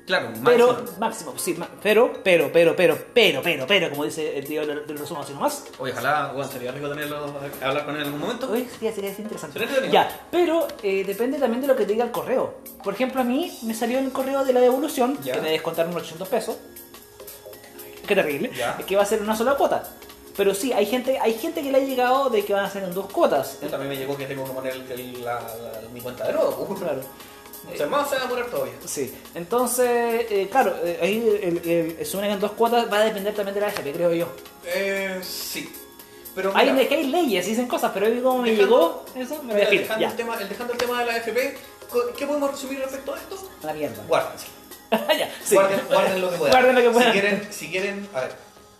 Claro, Pero, máximo. máximo, sí, pero, pero, pero, pero, pero, pero, pero, como dice el tío del resumen así nomás. Oye, ojalá, bueno, sería rico tenerlo, hablar con él en algún momento. Hoy sería, sería interesante. Sería. Ya, pero eh, depende también de lo que te diga el correo. Por ejemplo, a mí me salió el correo de la devolución Ya. que me descontaron unos 800 pesos. Qué terrible. Ya. Que va a ser una sola cuota. Pero sí, hay gente, hay gente que le ha llegado de que van a ser en dos cuotas. Yo también me llegó que tengo que poner el- el- la- la- mi cuenta de nuevo. pues. Claro. O sea, más se va a demorar todavía. Sí, entonces, eh, claro, eh, ahí el, el, sumen en dos cuotas va a depender también de la AFP, creo yo. Eh, sí. Pero Hay, mira, es que hay leyes, dicen cosas, pero hoy como me Dejando- llegó eso, me mira, dejando, ya, el tema, el- dejando el tema de la FP, co- ¿qué podemos resumir respecto a esto? la mierda. Guárdense. ya, sí. Guarden, guarden lo que puedan. Guarden lo que puedan. Si quieren, si quieren, a ver,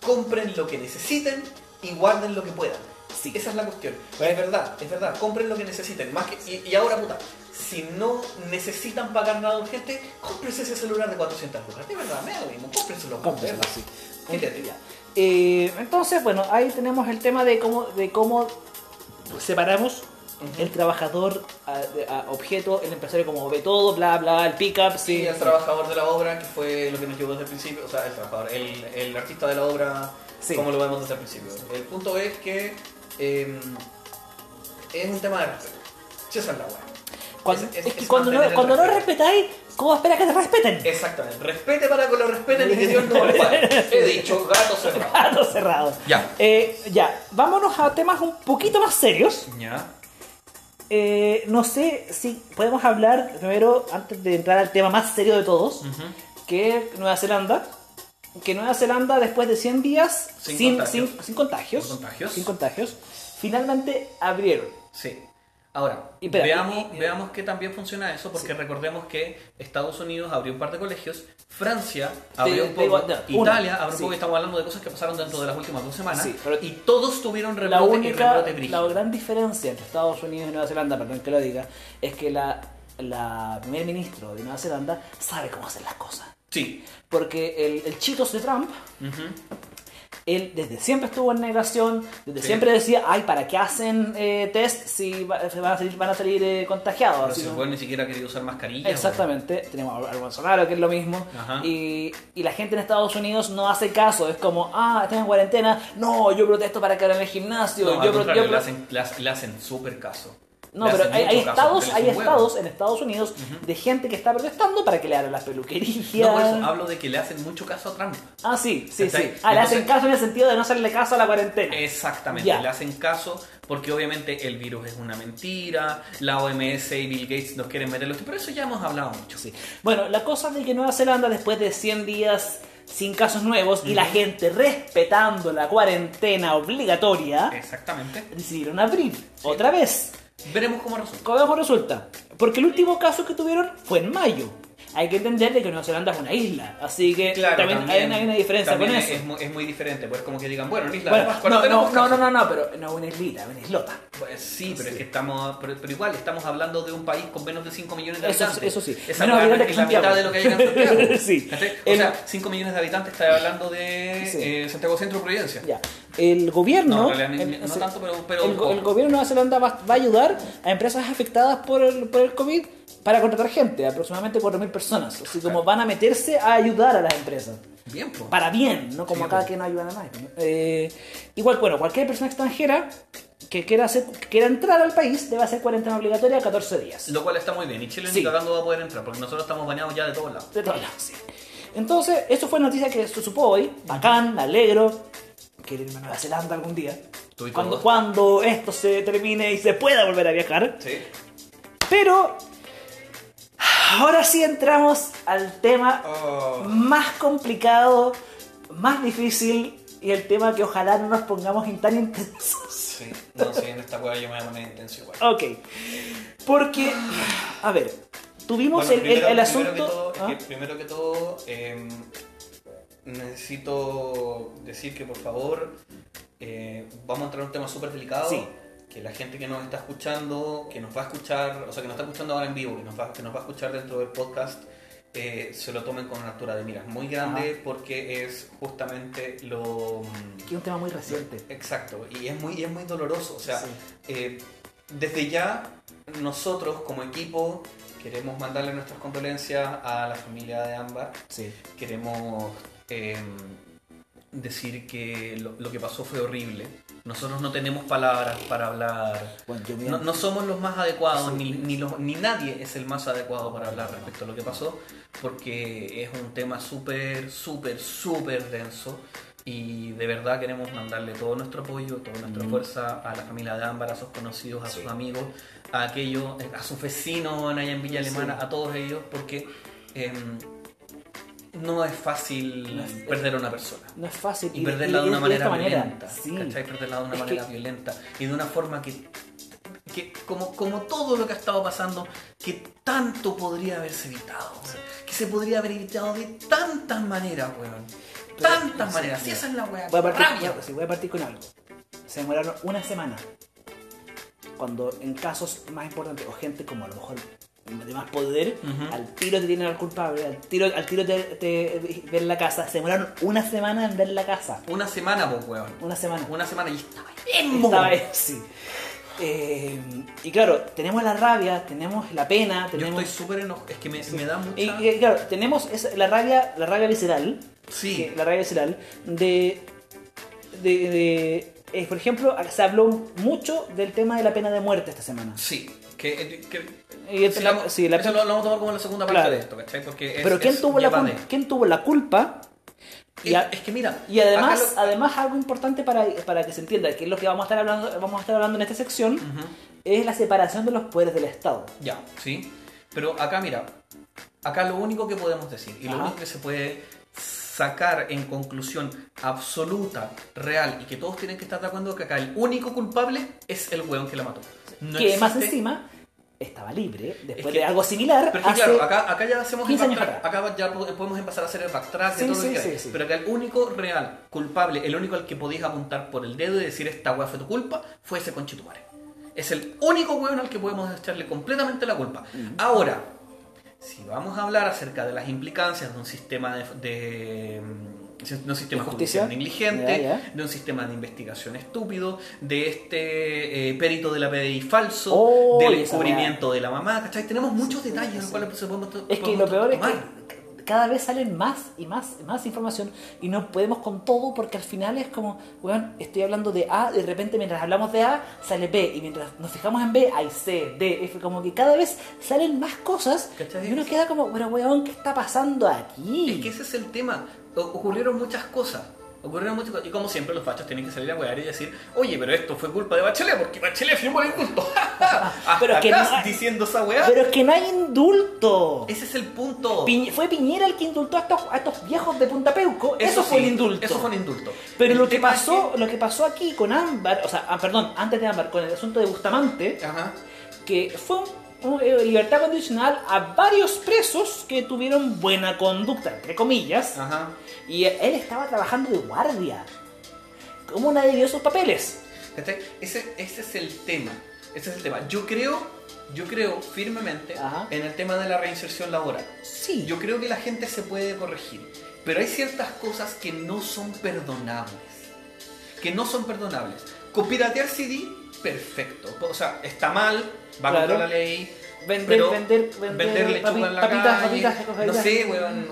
compren lo que necesiten y guarden lo que puedan. Sí. Esa es la cuestión. Es verdad, es verdad. Compren lo que necesiten. Más que, y, y ahora, puta, si no necesitan pagar nada urgente, cómprense ese celular de 400 lucas. De verdad, me da lo mismo. Cómprenselo. Cómprenselo, sí. Eh, entonces, bueno, ahí tenemos el tema de cómo, de cómo separamos El trabajador a, objeto, el empresario como ve todo, bla, bla, el pick-up, sí. Sí, el trabajador de la obra, que fue lo que nos llevó desde el principio, o sea, el trabajador, el, el artista de la obra, Sí. como lo vemos desde el principio. El punto es que eh, es un tema de respeto. Esa es la weá. Cuando, es- es- es que cuando no, cuando no respetáis, ¿cómo esperas que te respeten? Exactamente. Respete para que lo respeten y que Dios no lo. He dicho, gato cerrado. Gato cerrado. Ya. Eh, ya, vámonos a temas un poquito más serios. Ya. Eh, no sé si podemos hablar primero, antes de entrar al tema más serio de todos, que es Nueva Zelanda. Que Nueva Zelanda, después de 100 días Sin sin, contagios. sin- Sin contagios. sin contagios, finalmente abrieron. Sí. Ahora, Y veamos, y- y- veamos que también funciona eso, porque recordemos que Estados Unidos abrió un par de colegios, Francia abrió un poco, una, Italia abrió un sí. poco, y estamos hablando de cosas que pasaron dentro de las últimas dos semanas, Sí, pero- y todos tuvieron La rebrote y única, rebrote la gran diferencia entre Estados Unidos y Nueva Zelanda, perdón que lo diga, es que la, la primer ministro de Nueva Zelanda sabe cómo hacer las cosas. Sí. Porque el, el Chitos de Trump Ujú. Él desde siempre estuvo en negación, desde Sí. siempre decía, ay, ¿para qué hacen eh, test si va- van a salir, van a salir eh, contagiados? Pero si el weón ni siquiera quería usar mascarilla. Exactamente, tenemos al Bolsonaro que es lo mismo, y, y la gente en Estados Unidos no hace caso, es como, ah, estás en cuarentena, no, yo protesto para que abran el gimnasio, No, yo, yo hacen, le hacen- le hacen súper caso. No, pero hay, estados, hay estados en Estados Unidos de gente que está protestando para que le abran las peluquerías. No, por eso hablo de que le hacen mucho caso a Trump. Ah, sí, sí, sí. Ah, le hacen caso en el sentido de no hacerle caso a la cuarentena. Exactamente, le hacen caso porque obviamente el virus es una mentira, la OMS y Bill Gates nos quieren meter los... Pero eso ya hemos hablado mucho. Sí. Bueno, la cosa es de que Nueva Zelanda, después de 100 días sin casos nuevos y la gente respetando la cuarentena obligatoria, Exactamente. decidieron abrir otra vez. Veremos cómo resulta. ¿Cómo resulta? Porque el último caso que tuvieron fue en mayo. Hay que entender de que Nueva Zelanda es una isla, así que Claro, también, hay, hay una diferencia también con es, eso. es muy, es muy diferente, pues como que digan, bueno, en Isla Bueno, de Pascua no, no, no, no, no, no, pero no una islita, una islota. Pues sí, pero Sí. es que estamos, pero, pero igual estamos hablando de un país con menos de 5 millones de Eso- habitantes. eso sí. Esa Menos habitantes es que la Santiago. mitad de lo que hay en Santiago. Sí. O sea, 5 millones de habitantes, está hablando de Sí. eh, Santiago Centro Providencia. Ya. El gobierno. No, realidad el- no tanto, pero- pero el, el gobierno de Nueva Zelanda va, va a ayudar a empresas afectadas por el, por el COVID para contratar gente, aproximadamente 4.000 personas. Así como van a meterse a ayudar a las empresas. Bien, pues. Para bien, no como acá pues. que no ayudan a nadie. Eh, igual, bueno, cualquier persona extranjera que quiera, hacer, que quiera entrar al país debe hacer cuarentena obligatoria 14 días. Lo cual está muy bien. Y Chile Sí. ni cagando va a poder entrar, porque nosotros estamos bañados ya de todos lados. De todos lados, sí. Entonces, eso fue noticia que se supo hoy. Bacán, me alegro. Quiero irme a Nueva Zelanda algún día. Tú y Cuando, cuando esto se termine y se pueda volver a viajar. Sí. Pero ahora sí entramos al tema Oh. más complicado, más difícil y el tema que ojalá no nos pongamos en tan intensos. Sí. No, sí, en esta hueá yo me voy a poner intenso igual. Ok. Porque, a ver, tuvimos Bueno, el, el- primero- el primero que asunto... todo, ¿Ah? que- primero que todo, em, necesito decir que por favor eh, vamos a entrar en un tema súper delicado. Sí. Que la gente que nos está escuchando, que nos va a escuchar, o sea, que nos está escuchando ahora en vivo, que nos va, que nos va a escuchar dentro del podcast, eh, se lo tomen con una altura de miras muy grande porque es justamente lo... Que es un tema muy reciente. Exacto, y es muy, y es muy doloroso. O sea, Sí. eh, desde ya nosotros como equipo queremos mandarle nuestras condolencias a la familia de Ámbar. Sí. Queremos eh, decir que lo, lo que pasó fue horrible. Nosotros no tenemos palabras para hablar. Bueno, No, no somos los más adecuados, Sí. ni, ni, los- ni nadie es el más adecuado para hablar respecto a lo que pasó, porque es un tema súper, súper, súper denso. Y de verdad queremos mandarle todo nuestro apoyo, toda nuestra Mm. fuerza a la familia de Ámbar, a sus conocidos, a Sí. sus amigos, a aquellos, a sus vecinos allá en Villa Sí. Alemana, a todos ellos, porque em, no es fácil No es- perder a una persona. No es fácil. Y perderla de y una manera violenta. Sí. ¿Cachai? Perderla de una Es manera que- violenta. Y de una forma que, que como, como todo lo que ha estado pasando, que tanto podría haberse evitado. Que se podría haber evitado de tantas maneras, weón. Pero, Tantas sí, maneras. Si mira. esa es la weá. Voy a, partir, rabia. voy a- sí, voy a partir con algo. Se demoraron una semana. Cuando en casos más importantes, o gente como a lo mejor de más poder, al tiro te tienen al culpable, al tiro, al tiro te, te ven la casa. Se demoraron una semana en ver la casa. Una semana, pues, weón. Una semana. Una semana y estaba bien, Estaba ahí, sí. Eh, y claro, tenemos la rabia, tenemos la pena, Yo estoy súper enojado. Es que me, Sí. me da mucha. Y, y, claro, tenemos esa- la rabia, la rabia visceral, Sí. que- la rabia visceral de, de, de- eh, por ejemplo, se habló mucho del tema de la pena de muerte esta semana. Sí. Que, que- Y el- sí, la- sí, la- eso lo, lo vamos a tomar como la segunda parte Claro. de esto, ¿cachai? Porque es, Pero ¿quién es- tuvo, la de- ¿quién tuvo la culpa? Y, Es, a- es que mira. y además, lo- además algo importante para, para que se entienda, que es lo que vamos a estar hablando, vamos a estar hablando en esta sección, Ujú. es la separación de los poderes del Estado. Ya, sí. Pero acá, mira, acá lo único que podemos decir y lo Ajá. único que se puede sacar en conclusión absoluta, real y que todos tienen que estar de acuerdo que acá el único culpable es el weón que la mató. No que más existe- encima estaba libre después Es que- de algo similar. Pero que hace- claro, acá, acá ya hacemos el 15 años backtrack, acá ya po- podemos empezar a hacer el backtrack Sí, todo sí, lo que sí. Pero acá el único real culpable, el único al que podías apuntar por el dedo y decir esta weá fue tu culpa, fue ese conchetumare. Es el único weón al que podemos echarle completamente la culpa. Ahora, si vamos a hablar acerca de las implicancias de un sistema de, de- de un sistema judicial negligente, de un sistema de investigación estúpido, de este eh, perito de la PDI falso, Oh, del encubrimiento de la mamá, ¿cachai? Tenemos muchos detalles en los cuales se podemos to- Es que podemos lo peor es tomar. que cada vez salen más y más y más información y no podemos con todo porque al final es como, weón, estoy hablando de A, de repente mientras hablamos de A sale B y mientras nos fijamos en B hay C, D, F, como que cada vez salen más cosas ¿Cachai? y uno queda como, bueno, weón, ¿qué está pasando aquí? Es que ese es el tema. Ocurrieron muchas cosas. Ocurrieron muchas cosas. Y como siempre, los fachos tienen que salir a wear y decir, oye, pero esto fue culpa de Bachelet, porque Bachelet firmó el indulto. Hasta Pero que no hay- diciendo esa weá. Pero es que no hay indulto. Ese es el punto. Piñ- fue Piñera el que indultó a estos, a estos viejos de Punta Peuco. Eso, fue sí, el indulto. Eso fue un indulto. Pero El lo que pasó, lo que pasó aquí con Ámbar, o sea, ah, perdón, antes de Ámbar, con el asunto de Bustamante, que- Ajá. que fue un- eh, libertad condicional a varios presos que tuvieron buena conducta, entre comillas, Ajá. Y él estaba trabajando de guardia. ¿Cómo nadie vio sus papeles? Ese, ese es el tema. Ese es el tema. Yo creo, yo creo firmemente Ajá. en el tema de la reinserción laboral. Sí. Yo creo que la gente se puede corregir, pero hay ciertas cosas que no son perdonables. Que no son perdonables. Copiratear CD, perfecto. O sea, está mal, va Claro. contra la ley. Vender, pero vender, vender, vender lechuga papi- en la papitas, calle, papitas, no sé, weón,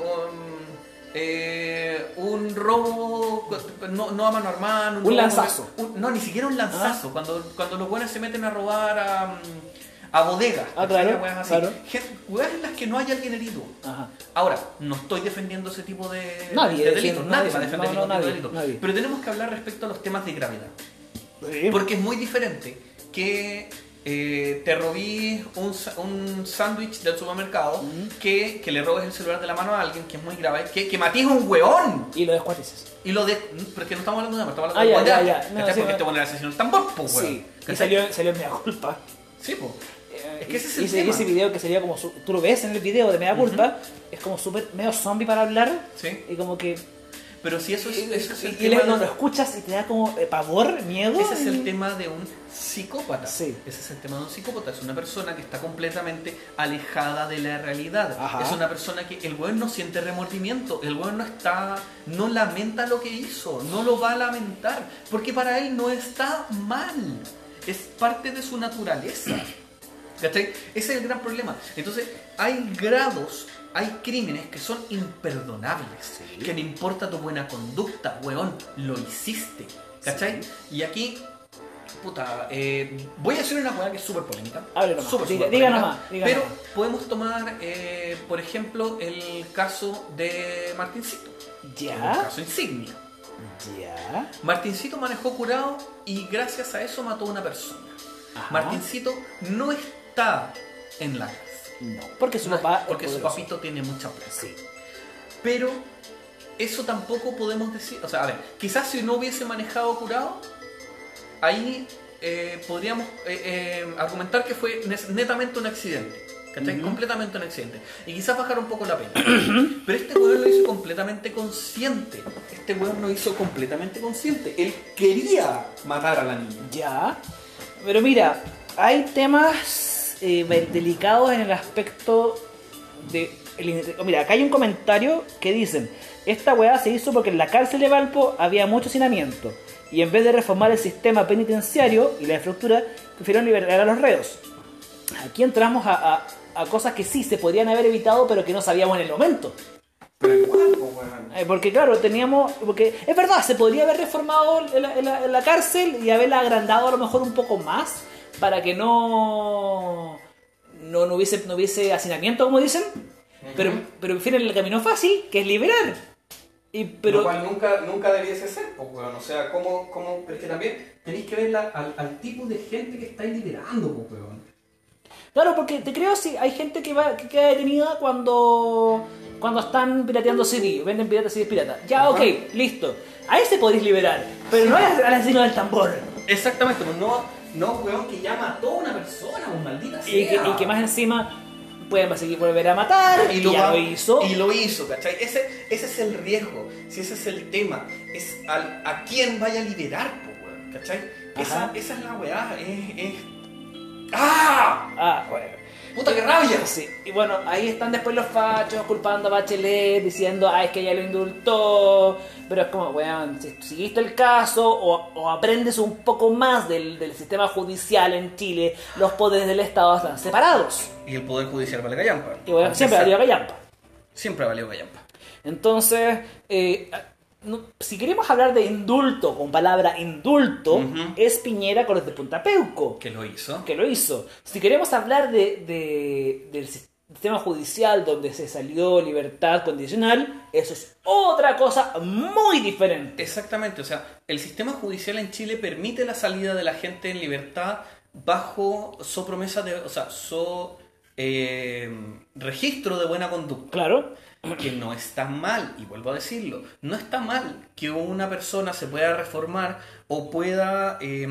eh, un robo, no, no a mano armada, un, lanzazo. un- no, ni siquiera un lanzazo. Cuando, cuando los buenos se meten a robar a, mm, a bodegas. Ah, claro, así. claro. En las que no hay alguien herido. Ajá. Ahora, no estoy defendiendo ese tipo de, Nadie de defiende, delitos. nadie Nadie va a defender no, no, de nadie, delito. nadie. Pero tenemos que hablar respecto a los temas de gravedad. Sí. Porque es muy diferente que eh, te robí un, un sándwich del supermercado que, que le robes el celular de la mano a alguien, que es muy grave, que, que mates a un hueón. Y lo descuartices. Y lo de. Porque no estamos hablando de estamos Ah, hablando de ya, ya, ya. No, ¿cachai? sí, Porque no. este bueno era asesino del tambor, pues, hueón. Sí. Y salió, salió en Mea Culpa. Sí, pues. Eh, Es que ese es el ese, tema. ese video que sería como. su- tú lo ves en el video de Mea Culpa, es como súper medio zombie para hablar. Sí. Y como que. Pero si eso es, eso es el y tema. no, de- lo escuchas y te da como eh, pavor, miedo. Ese es y- el tema de un psicópata. Sí. Ese es el tema de un psicópata. Es una persona que está completamente alejada de la realidad. Ajá. Es una persona que el weón no siente remordimiento. El weón no está. no lamenta lo que hizo. No lo va a lamentar. Porque para él no está mal. Es parte de su naturaleza. ¿Cachai? Ese es el gran problema. Entonces, hay grados, hay crímenes que son imperdonables. Que no importa tu buena conducta, weón, lo hiciste. ¿Cachai? Y aquí, puta, eh, voy a hacer una weá que es súper polémica. Diga- súper diga polémica, nomás, diga Pero nomás. podemos tomar, eh, por ejemplo, el caso de Martincito. Ya. caso insignia. Ya. Martincito manejó curado y gracias a eso mató a una persona. Ajá. Martincito no está en la cárcel. No. Porque su No, papá. porque su papito tiene mucha plata. Sí. Pero eso tampoco podemos decir. O sea, a ver, quizás si no hubiese manejado curado, ahí eh, podríamos eh, eh, argumentar que fue netamente un accidente. ¿Cachai? Ujú. Completamente un accidente. Y quizás bajar un poco la pena. Pero este weón lo hizo completamente consciente. Este weón lo hizo completamente consciente. Él quería matar a la niña. Ya. Pero mira, hay temas eh, delicados en el aspecto de. el- oh, mira, acá hay un comentario que dicen: Esta weá se hizo porque en la cárcel de Valpo había mucho hacinamiento. Y en vez de reformar el sistema penitenciario y la estructura, prefirieron liberar a los reos. Aquí entramos a, a- cosas que sí se podrían haber evitado, pero que no sabíamos en el momento. Eh, Porque claro, teníamos, porque es verdad, se podría haber reformado la cárcel y haberla agrandado a lo mejor un poco más para que no no, no hubiese no hubiese hacinamiento como dicen, pero pero prefieren el camino fácil que es liberar. Y pero Lo cual nunca, nunca debiese ser, pues, weón. O sea, ¿cómo, cómo? Pero es que también tenéis que ver la- al, al tipo de gente que estáis liberando, pues, weón. claro, porque te creo si hay gente que va que queda detenida cuando cuando están pirateando CD, venden piratas CDs pirata. Ya, Ajá. ok, listo. A ese podéis liberar, pero no al al asesino del tambor. Exactamente, pues no, no, weón, que ya mató a una persona, un maldita sea. Y que, y que más encima pueden seguir volver a matar, y, ya va- lo hizo. Y lo hizo, ¿cachai? Ese, ese es el riesgo, si ese es el tema, es al, a quién vaya a liberar, weón, ¿cachai? Esa, esa es la weá, es, es... ¡Ah! Ah, bueno. ¡Puta que rabia! Sí. Y bueno, ahí están después los fachos culpando a Bachelet, diciendo, ah, es que ella lo indultó. Pero es como, weón, si seguiste el caso o, o aprendes un poco más del, del sistema judicial en Chile, los poderes del Estado están separados. Y el Poder Judicial vale callampa. Y bueno, siempre arriba callampa. Siempre ha valido callampa. Entonces, eh, no- si queremos hablar de indulto, con palabra indulto, es Piñera con los de Punta Peuco, Que lo hizo. que lo hizo. Si queremos hablar de, de- del sistema judicial donde se salió libertad condicional, eso es otra cosa muy diferente. Exactamente, o sea, el sistema judicial en Chile permite la salida de la gente en libertad bajo so promesa de, o sea, so eh, registro de buena conducta. Claro, Que no está mal, y vuelvo a decirlo, no está mal que una persona se pueda reformar o pueda eh,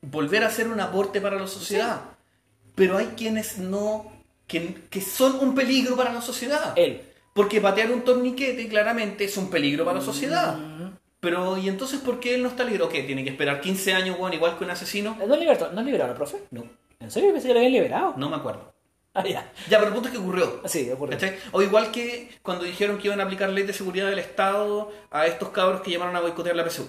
volver a hacer un aporte para la sociedad. Pero hay quienes no, que, que son un peligro para la sociedad. él. Porque patear un torniquete claramente es un peligro para la sociedad. Mm. Pero, ¿y entonces por qué él no está libre? ¿Qué? ¿Tiene que esperar 15 años, igual que un asesino? ¿No es liberado, ¿no es liberado profe? No, ¿En serio? Pensé que lo habían liberado. no me acuerdo. Ah, ya. Ya, pero el punto es que ocurrió. Sí, ocurrió. ¿Cachai? O igual que cuando dijeron que iban a aplicar ley de seguridad del Estado a estos cabros que llamaron a boicotear la PSU.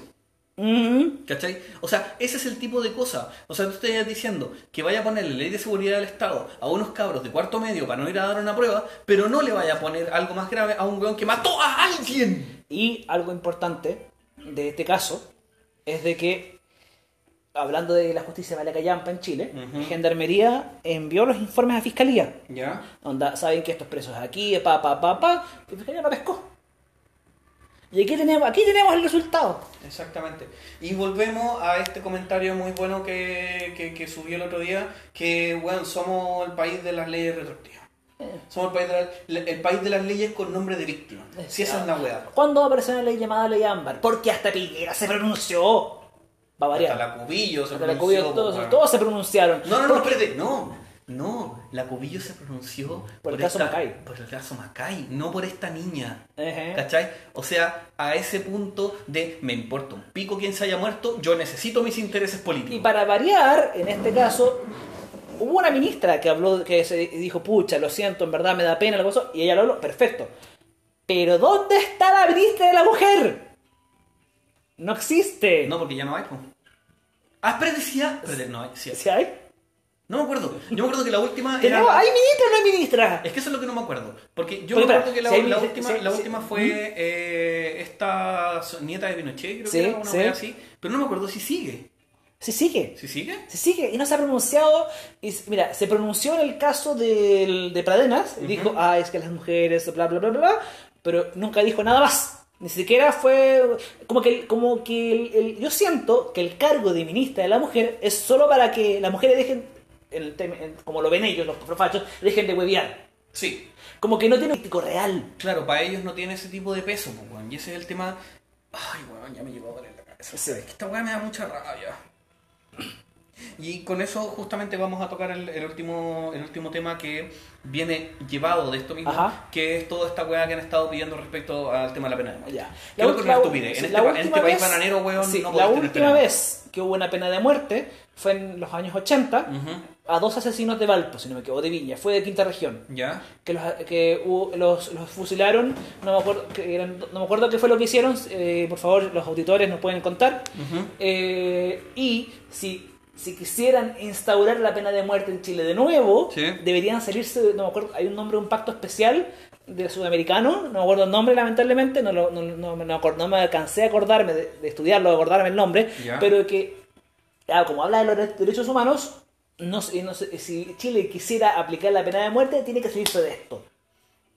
Mm. ¿Cachai? O sea, ese es el tipo de cosa. O sea, tú estás diciendo que vaya a ponerle ley de seguridad del Estado a unos cabros de cuarto medio para no ir a dar una prueba, pero no le vaya a poner algo más grave a un weón que mató a alguien. Y algo importante de este caso es de que, hablando de la justicia de la callampa en Chile, Ujú. Gendarmería envió los informes a Fiscalía. ¿Ya? Onda, saben que estos presos aquí, pa, pa, pa, pa, y Fiscalía no pescó. Y aquí tenemos, aquí tenemos el resultado. Exactamente. Y volvemos a este comentario muy bueno que, que, que subí el otro día, que, bueno, somos el país de las leyes retroactivas. Somos el país, de la- el país de las leyes con nombre de víctima. Si esa es la weá. ¿Cuándo apareció una ley llamada Ley Ámbar? Porque hasta Piñera se pronunció. Va a variar. Hasta la Cubillo se Hasta la pronunció, Cubillo, todos, se pronunciaron. No, no, no, espérate, no. No, la Cubillo se pronunció Por el caso esta- Macay. Por el caso Macay, no por esta niña. Ejé. ¿Cachai? O sea, a ese punto de me importa un pico quien se haya muerto, yo necesito mis intereses políticos. Y para variar, en este caso, hubo una ministra que habló, que se dijo, pucha, lo siento, en verdad me da pena, algo así", y ella lo habló, perfecto. Pero ¿dónde está la ministra de la mujer? No existe. No, porque ya no hay. po. Ah, espérate, sí hay. Espérate, no hay. Sí hay. ¿Sí hay? No me acuerdo. Yo me acuerdo que la última era. ¿Tenemos, ¿Hay ministra o no hay ministra? Es que eso es lo que no me acuerdo. Porque yo Porque, me acuerdo que la, si hay- la si- última, si- la si- última fue eh, esta so- nieta de Pinochet, creo Sí, que era una sí. wea así. Pero no me acuerdo si sigue. Sí sigue. ¿Si sigue? Se sigue y no se ha pronunciado. Y, s- mira, se pronunció en el caso del- de Pradenas. y Dijo, ah, es que las mujeres, bla, bla, bla, bla, bla. Pero nunca dijo nada más. Ni siquiera fue. Como que, como que el- el- yo siento que el cargo de ministra de la mujer es solo para que las mujeres dejen. en el como lo ven ellos, los profachos, dejen de huevear. Sí. Como que no tiene político real. Claro, para ellos no tiene ese tipo de peso, pues, weón. Y ese es el tema. Ay, weón, ya me llegó a doler la cabeza. Sí. Es que esta weá me da mucha rabia. Y con eso justamente vamos a tocar el, el último, el último tema que viene llevado de esto mismo, Ajá. que es toda esta weá que han estado pidiendo respecto al tema de la pena de muerte. Ya. Creo ul- que es una estupidez. En la este, en este país vez- bananero, weón, sí, no La tener última vez que hubo una pena de muerte fue en los años 80 Ujú. a dos asesinos de Valpo, si no me equivoco, de Viña, fue de quinta región. ¿Ya? Que los, que hubo- los, los fusilaron, no me, acuerdo, que eran- no me acuerdo qué fue lo que hicieron, eh, por favor los auditores nos pueden contar. Ujú. Eh, y si, si quisieran instaurar la pena de muerte en Chile de nuevo, Sí. deberían salirse, no me acuerdo, hay un nombre, un pacto especial de sudamericano, no me acuerdo el nombre lamentablemente, no, lo- no, no, me- no, acor- no me alcancé a acordarme de, de estudiarlo, de acordarme el nombre, Ya. pero que, ah, como habla de los de- derechos humanos, no, no si Chile quisiera aplicar la pena de muerte, tiene que salirse de esto.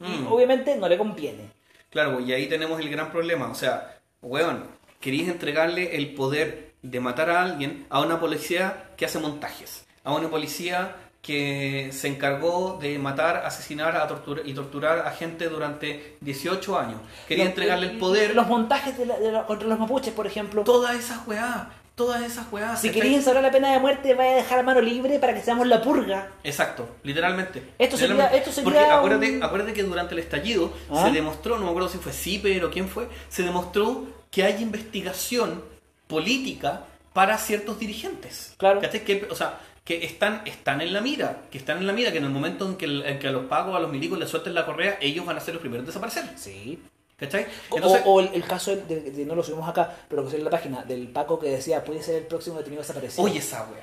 Y Mm. obviamente no le conviene. Claro, y ahí tenemos el gran problema. O sea, weón, queréis entregarle el poder de matar a alguien a una policía que hace montajes. A una policía que se encargó de matar, asesinar a tortura- y torturar a gente durante 18 años. Quería Los- entregarle el poder. Los montajes de la- de la- contra los mapuches, por ejemplo. Todas esas weá. Todas esas weá. Si queréis instaurar la pena de muerte, vaya a dejar a mano libre para que seamos la purga. Exacto, literalmente. Esto sería- esto sería Porque acuérdate, un- acuérdate que durante el estallido ¿Ah? se demostró, no me acuerdo si fue CIPER o quién fue, se demostró que hay investigación política para ciertos dirigentes. Claro. ¿Cachai? Que, o sea, que están, están en la mira, que están en la mira, que en el momento en que, el- en que a los pagos, a los milicos les suelten la correa, ellos van a ser los primeros en desaparecer. Sí. ¿Cachai? O- Entonces, o, el, el caso de, de- no lo subimos acá, pero que salió en la página del Paco que decía puede ser el próximo detenido desaparecido. oye esa weá.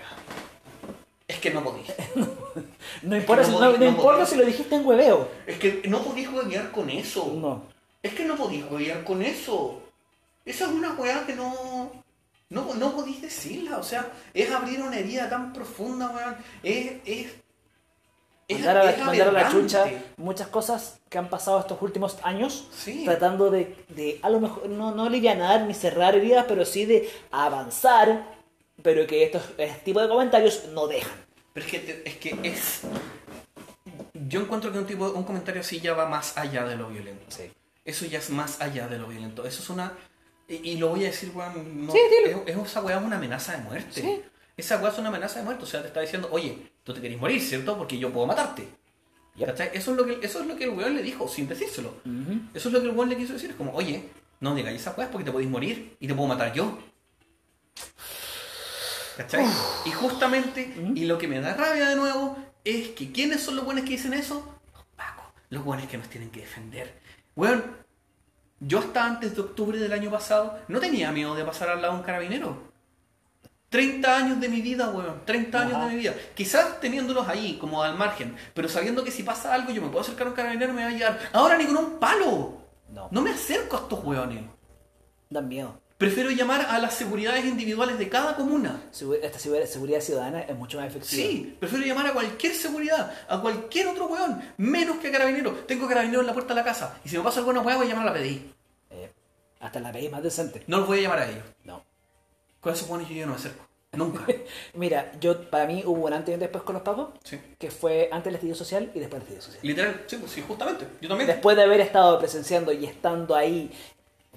Es que no podía. No importa, que si, no no importa si lo dijiste en hueveo. Es que no podís jueguear con eso. No. Es que no podís jueguear con eso. Esa es una weá que no. No, no podís decirla. O sea, es abrir una herida tan profunda, weón. Es. es Mandar a la, mandar a la aberrante. chucha muchas cosas que han pasado estos últimos años. Sí. Tratando de, de, a lo mejor, no, no alivianar ni cerrar heridas, pero sí de avanzar. Pero que estos este tipo de comentarios no dejan. Pero es que, te- es que es. Yo encuentro que un tipo, un comentario así ya va más allá de lo violento. Sí. Eso ya es más allá de lo violento. Eso es una. Y, y lo voy a decir, weón. No, Sí, dilo. es, es- esa weá es una amenaza de muerte. Sí. Esa weá es una amenaza de muerte. O sea, te está diciendo, oye, tú te querés morir, ¿cierto? Porque yo puedo matarte. ¿Cachai? Eso es lo que, eso es lo que el weón le dijo, sin decírselo. Eso es lo que el weón le quiso decir. Es como, oye, no digáis esas weas porque te podéis morir y te puedo matar yo. ¿Cachai? Y justamente, y lo que me da rabia de nuevo, es que ¿quiénes son los buenos que dicen eso? Los pacos, los buenos que nos tienen que defender. Weón, yo hasta antes de octubre del año pasado no tenía miedo de pasar al lado de un carabinero. 30 años de mi vida, weón. 30 años Ajá. de mi vida. Quizás teniéndolos ahí, como al margen. Pero sabiendo que si pasa algo, yo me puedo acercar a un carabinero y me va a llegar. Ahora ni con un palo. No. No me acerco a estos weones. Dan miedo. Prefiero llamar a las seguridades individuales de cada comuna. Esta segu- seguridad ciudadana es mucho más efectiva. Sí, prefiero llamar a cualquier seguridad, a cualquier otro weón, menos que a carabinero. Tengo carabinero en la puerta de la casa. Y si me pasa alguna weá, voy a llamar a la PDI. Eh, hasta la ley más decente. No los voy a llamar a ellos. No. Con esos weones yo ya no me acerco. Nunca. Mira, yo para mí hubo un antes y un después con los pagos, Sí. que fue antes el estallido social y después el estallido social. Literal, sí, pues sí, justamente. Yo también. Después de haber estado presenciando y estando ahí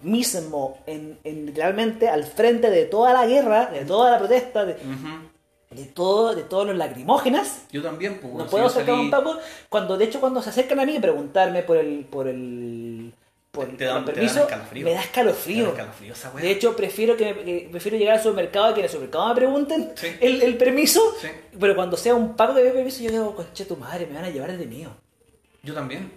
mismo, en, en literalmente al frente de toda la guerra, de toda la protesta, de, de todo, de todos los lacrimógenas, Yo también, pues. no puedo a salí- un Paco, cuando de hecho cuando se acercan a mí y preguntarme por el, por el, por, Te dan- por el te dan permiso, me da escalofrío. Me. De hecho, prefiero que, que- prefiero llegar al supermercado y que en el supermercado me pregunten Sí. el, el permiso, Sí. pero cuando sea un Paco que me permiso, yo digo, conche tu madre, me van a llevar desde mío. Yo también.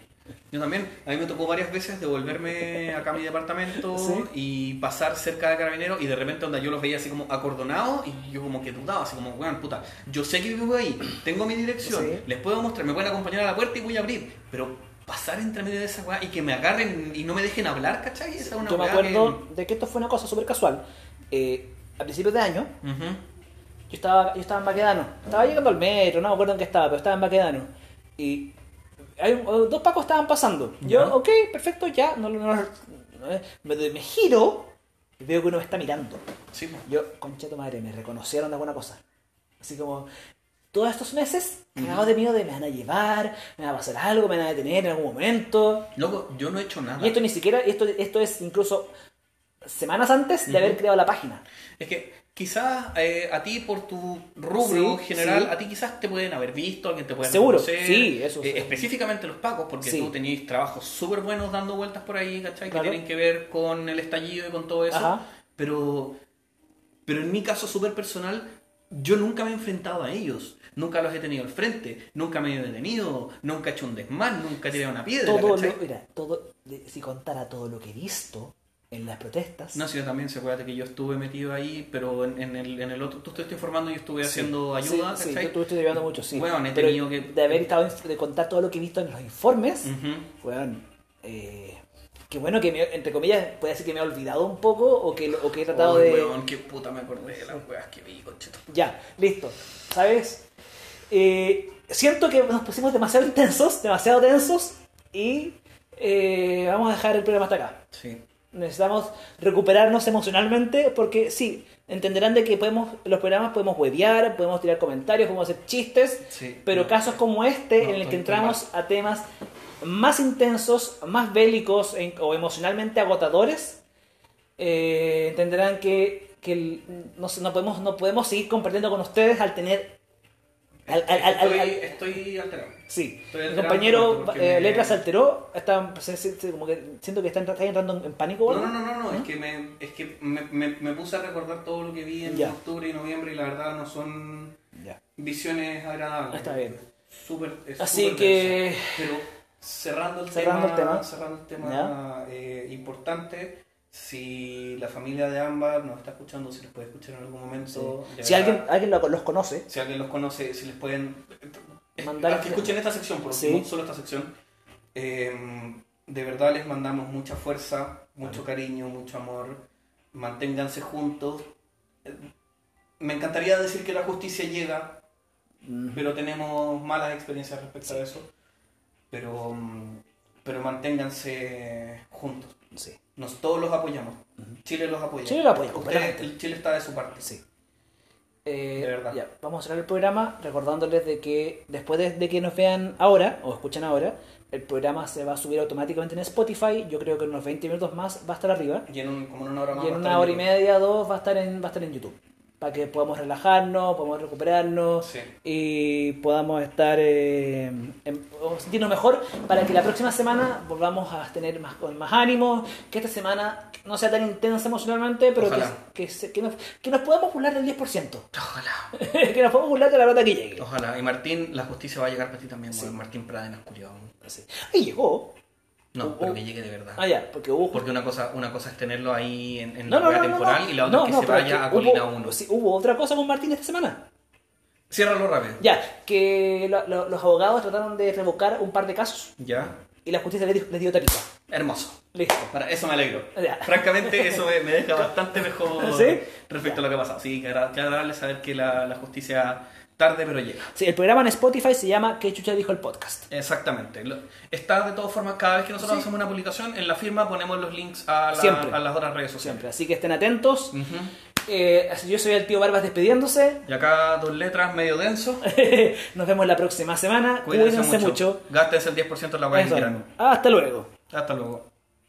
Yo también. A mí me tocó varias veces devolverme acá a mi departamento Sí. y pasar cerca de carabineros y de repente onda yo los veía así como acordonados y yo como que dudaba, así como, weón, puta, yo sé que vivo ahí, tengo mi dirección, Sí. les puedo mostrar, me pueden acompañar a la puerta y voy a abrir, pero pasar entre medio de esa weá y que me agarren y no me dejen hablar, ¿cachai? Esa es una Yo me acuerdo de que esto fue una cosa súper casual. Eh, a principios de año, yo estaba, yo estaba en Baquedano. Estaba llegando al metro, no me acuerdo en qué estaba, pero estaba en Baquedano. Y hay un- dos pacos estaban pasando. Yo, Ya. ok, perfecto, ya. No, no, no, no, me, me giro y veo que uno me está mirando. Sí. Yo, concha tu madre, me reconocieron de alguna cosa. Así como, todos estos meses, cagados de miedo de me van a llevar, me va a pasar algo, me van a detener en algún momento. Loco, yo no he hecho nada. Y esto ni siquiera, esto, esto es incluso semanas antes de Ujú. haber creado la página. Es que quizás eh, a ti por tu rubro Sí, general, sí. a ti quizás te pueden haber visto, alguien te puede Seguro, conocer. sí, eso eh, específicamente los pacos, porque Sí. tú tenías trabajos súper buenos dando vueltas por ahí, ¿cachai? Claro. Que tienen que ver con el estallido y con todo eso. Ajá. Pero, pero en mi caso súper personal, yo nunca me he enfrentado a ellos. Nunca los he tenido al frente, nunca me he detenido, nunca he hecho un desmán, nunca he tirado una piedra. todo lo, mira, todo, si contara todo lo que he visto en las protestas, No, sí, yo también, se acuérdate que yo estuve metido ahí, pero en, en el, en el otro, tú te estoy informando, yo estuve haciendo ayuda, Sí, sí, tú estuviste ayudando mucho, sí. Weón, he Pero tenido que- De haber estado, de contar todo lo que he visto en los informes, Ujú. weón, eh, que bueno que, me- entre comillas, puede ser que me he olvidado un poco o que, o que he tratado Ay, de... weón, qué puta me acordé de las weas que vi, conchito. Ya, listo. ¿Sabes? Eh, siento que nos pusimos demasiado intensos, demasiado tensos y eh, vamos a dejar el programa hasta acá. Sí. Necesitamos recuperarnos emocionalmente porque sí, entenderán de que podemos, los programas podemos huevear, podemos tirar comentarios, podemos hacer chistes, Sí. pero No. casos como este No, en el que entramos a temas más intensos, más bélicos en- o emocionalmente agotadores, eh, entenderán que, que no, no podemos, no podemos seguir compartiendo con ustedes al tener... Al, al- al- al- estoy, estoy alterado. Sí, Estoy mi alterado compañero eh, me- Letra se alteró, está, como que siento que está, entra- está entrando en, en pánico. ¿o No, no, no, no, no, es que, me, es que me, me, me puse a recordar todo lo que vi en Ya. octubre y noviembre y la verdad no son Ya. visiones agradables. Está bien. Súper, es Así súper que-. Pero cerrando el Cerrando el tema, tema. cerrando el tema eh, importante, si la familia de Ámbar nos está escuchando, si les puede escuchar en algún momento. Si verdad, alguien, alguien lo- los conoce, si alguien los conoce, si les pueden... mandar... a que escuchen esta sección, por Sí. solo esta sección. Eh, de verdad les mandamos mucha fuerza, mucho cariño, mucho amor. Manténganse juntos. Eh, Me encantaría decir que la justicia llega, Mm, pero tenemos malas experiencias respecto a eso. Pero, mm, pero manténganse juntos. Sí. Nos todos los apoyamos. Chile los apoya. Chile lo apoya, Usted- Chile está de su parte. Sí. Eh, De verdad. ya, vamos a cerrar el programa recordándoles de que después de, de que nos vean ahora o escuchen ahora, el programa se va a subir automáticamente en Spotify. Yo creo que en unos 20 minutos más va a estar arriba. Y en un- como en una hora más. Y en una hora y media, dos, va a estar en, va a estar en YouTube. Para que podamos relajarnos, podamos recuperarnos Sí. y podamos estar eh, en- sentirnos mejor para que la próxima semana volvamos a tener más, con más ánimo, que esta semana no sea tan intensa emocionalmente, pero que, que, se- que nos, que nos podamos burlar del 10%. Ojalá. que nos podamos burlar de la plata que llegue. Ojalá. Y Martín, la justicia va a llegar para ti también, Sí. Martín Pradenas, culiao. Sí. Ahí llegó. No, Uh, pero que llegue de verdad. Ah, ya, porque hubo... Porque una cosa, una cosa es tenerlo ahí en, en No, la no, temporal y la otra es que se vaya a Colina hubo, 1. sí, hubo otra cosa con Martín esta semana. Ciérralo rápido. Ya, que lo- lo- los abogados trataron de revocar un par de casos Ya. y la justicia les, dio- les dio tapita. Hermoso. Listo. Para eso me alegro. Ya. Francamente, eso me, me deja bastante mejor ¿Sí? respecto a lo que ha pasado. Sí, que agradable saber que la, la justicia tarde pero llega. Sí, el programa en Spotify se llama ¿Qué chucha dijo el podcast? Exactamente. Está de todas formas, cada vez que nosotros Sí. hacemos una publicación, en la firma ponemos los links a, la- Siempre. a las otras redes sociales. Siempre. Así que estén atentos. Eh, yo soy el tío Barbas despidiéndose. Y acá dos letras medio denso. Nos vemos la próxima semana. Cuídense, Cuídense, mucho. mucho. El 10% en la web. Hasta luego. Hasta luego.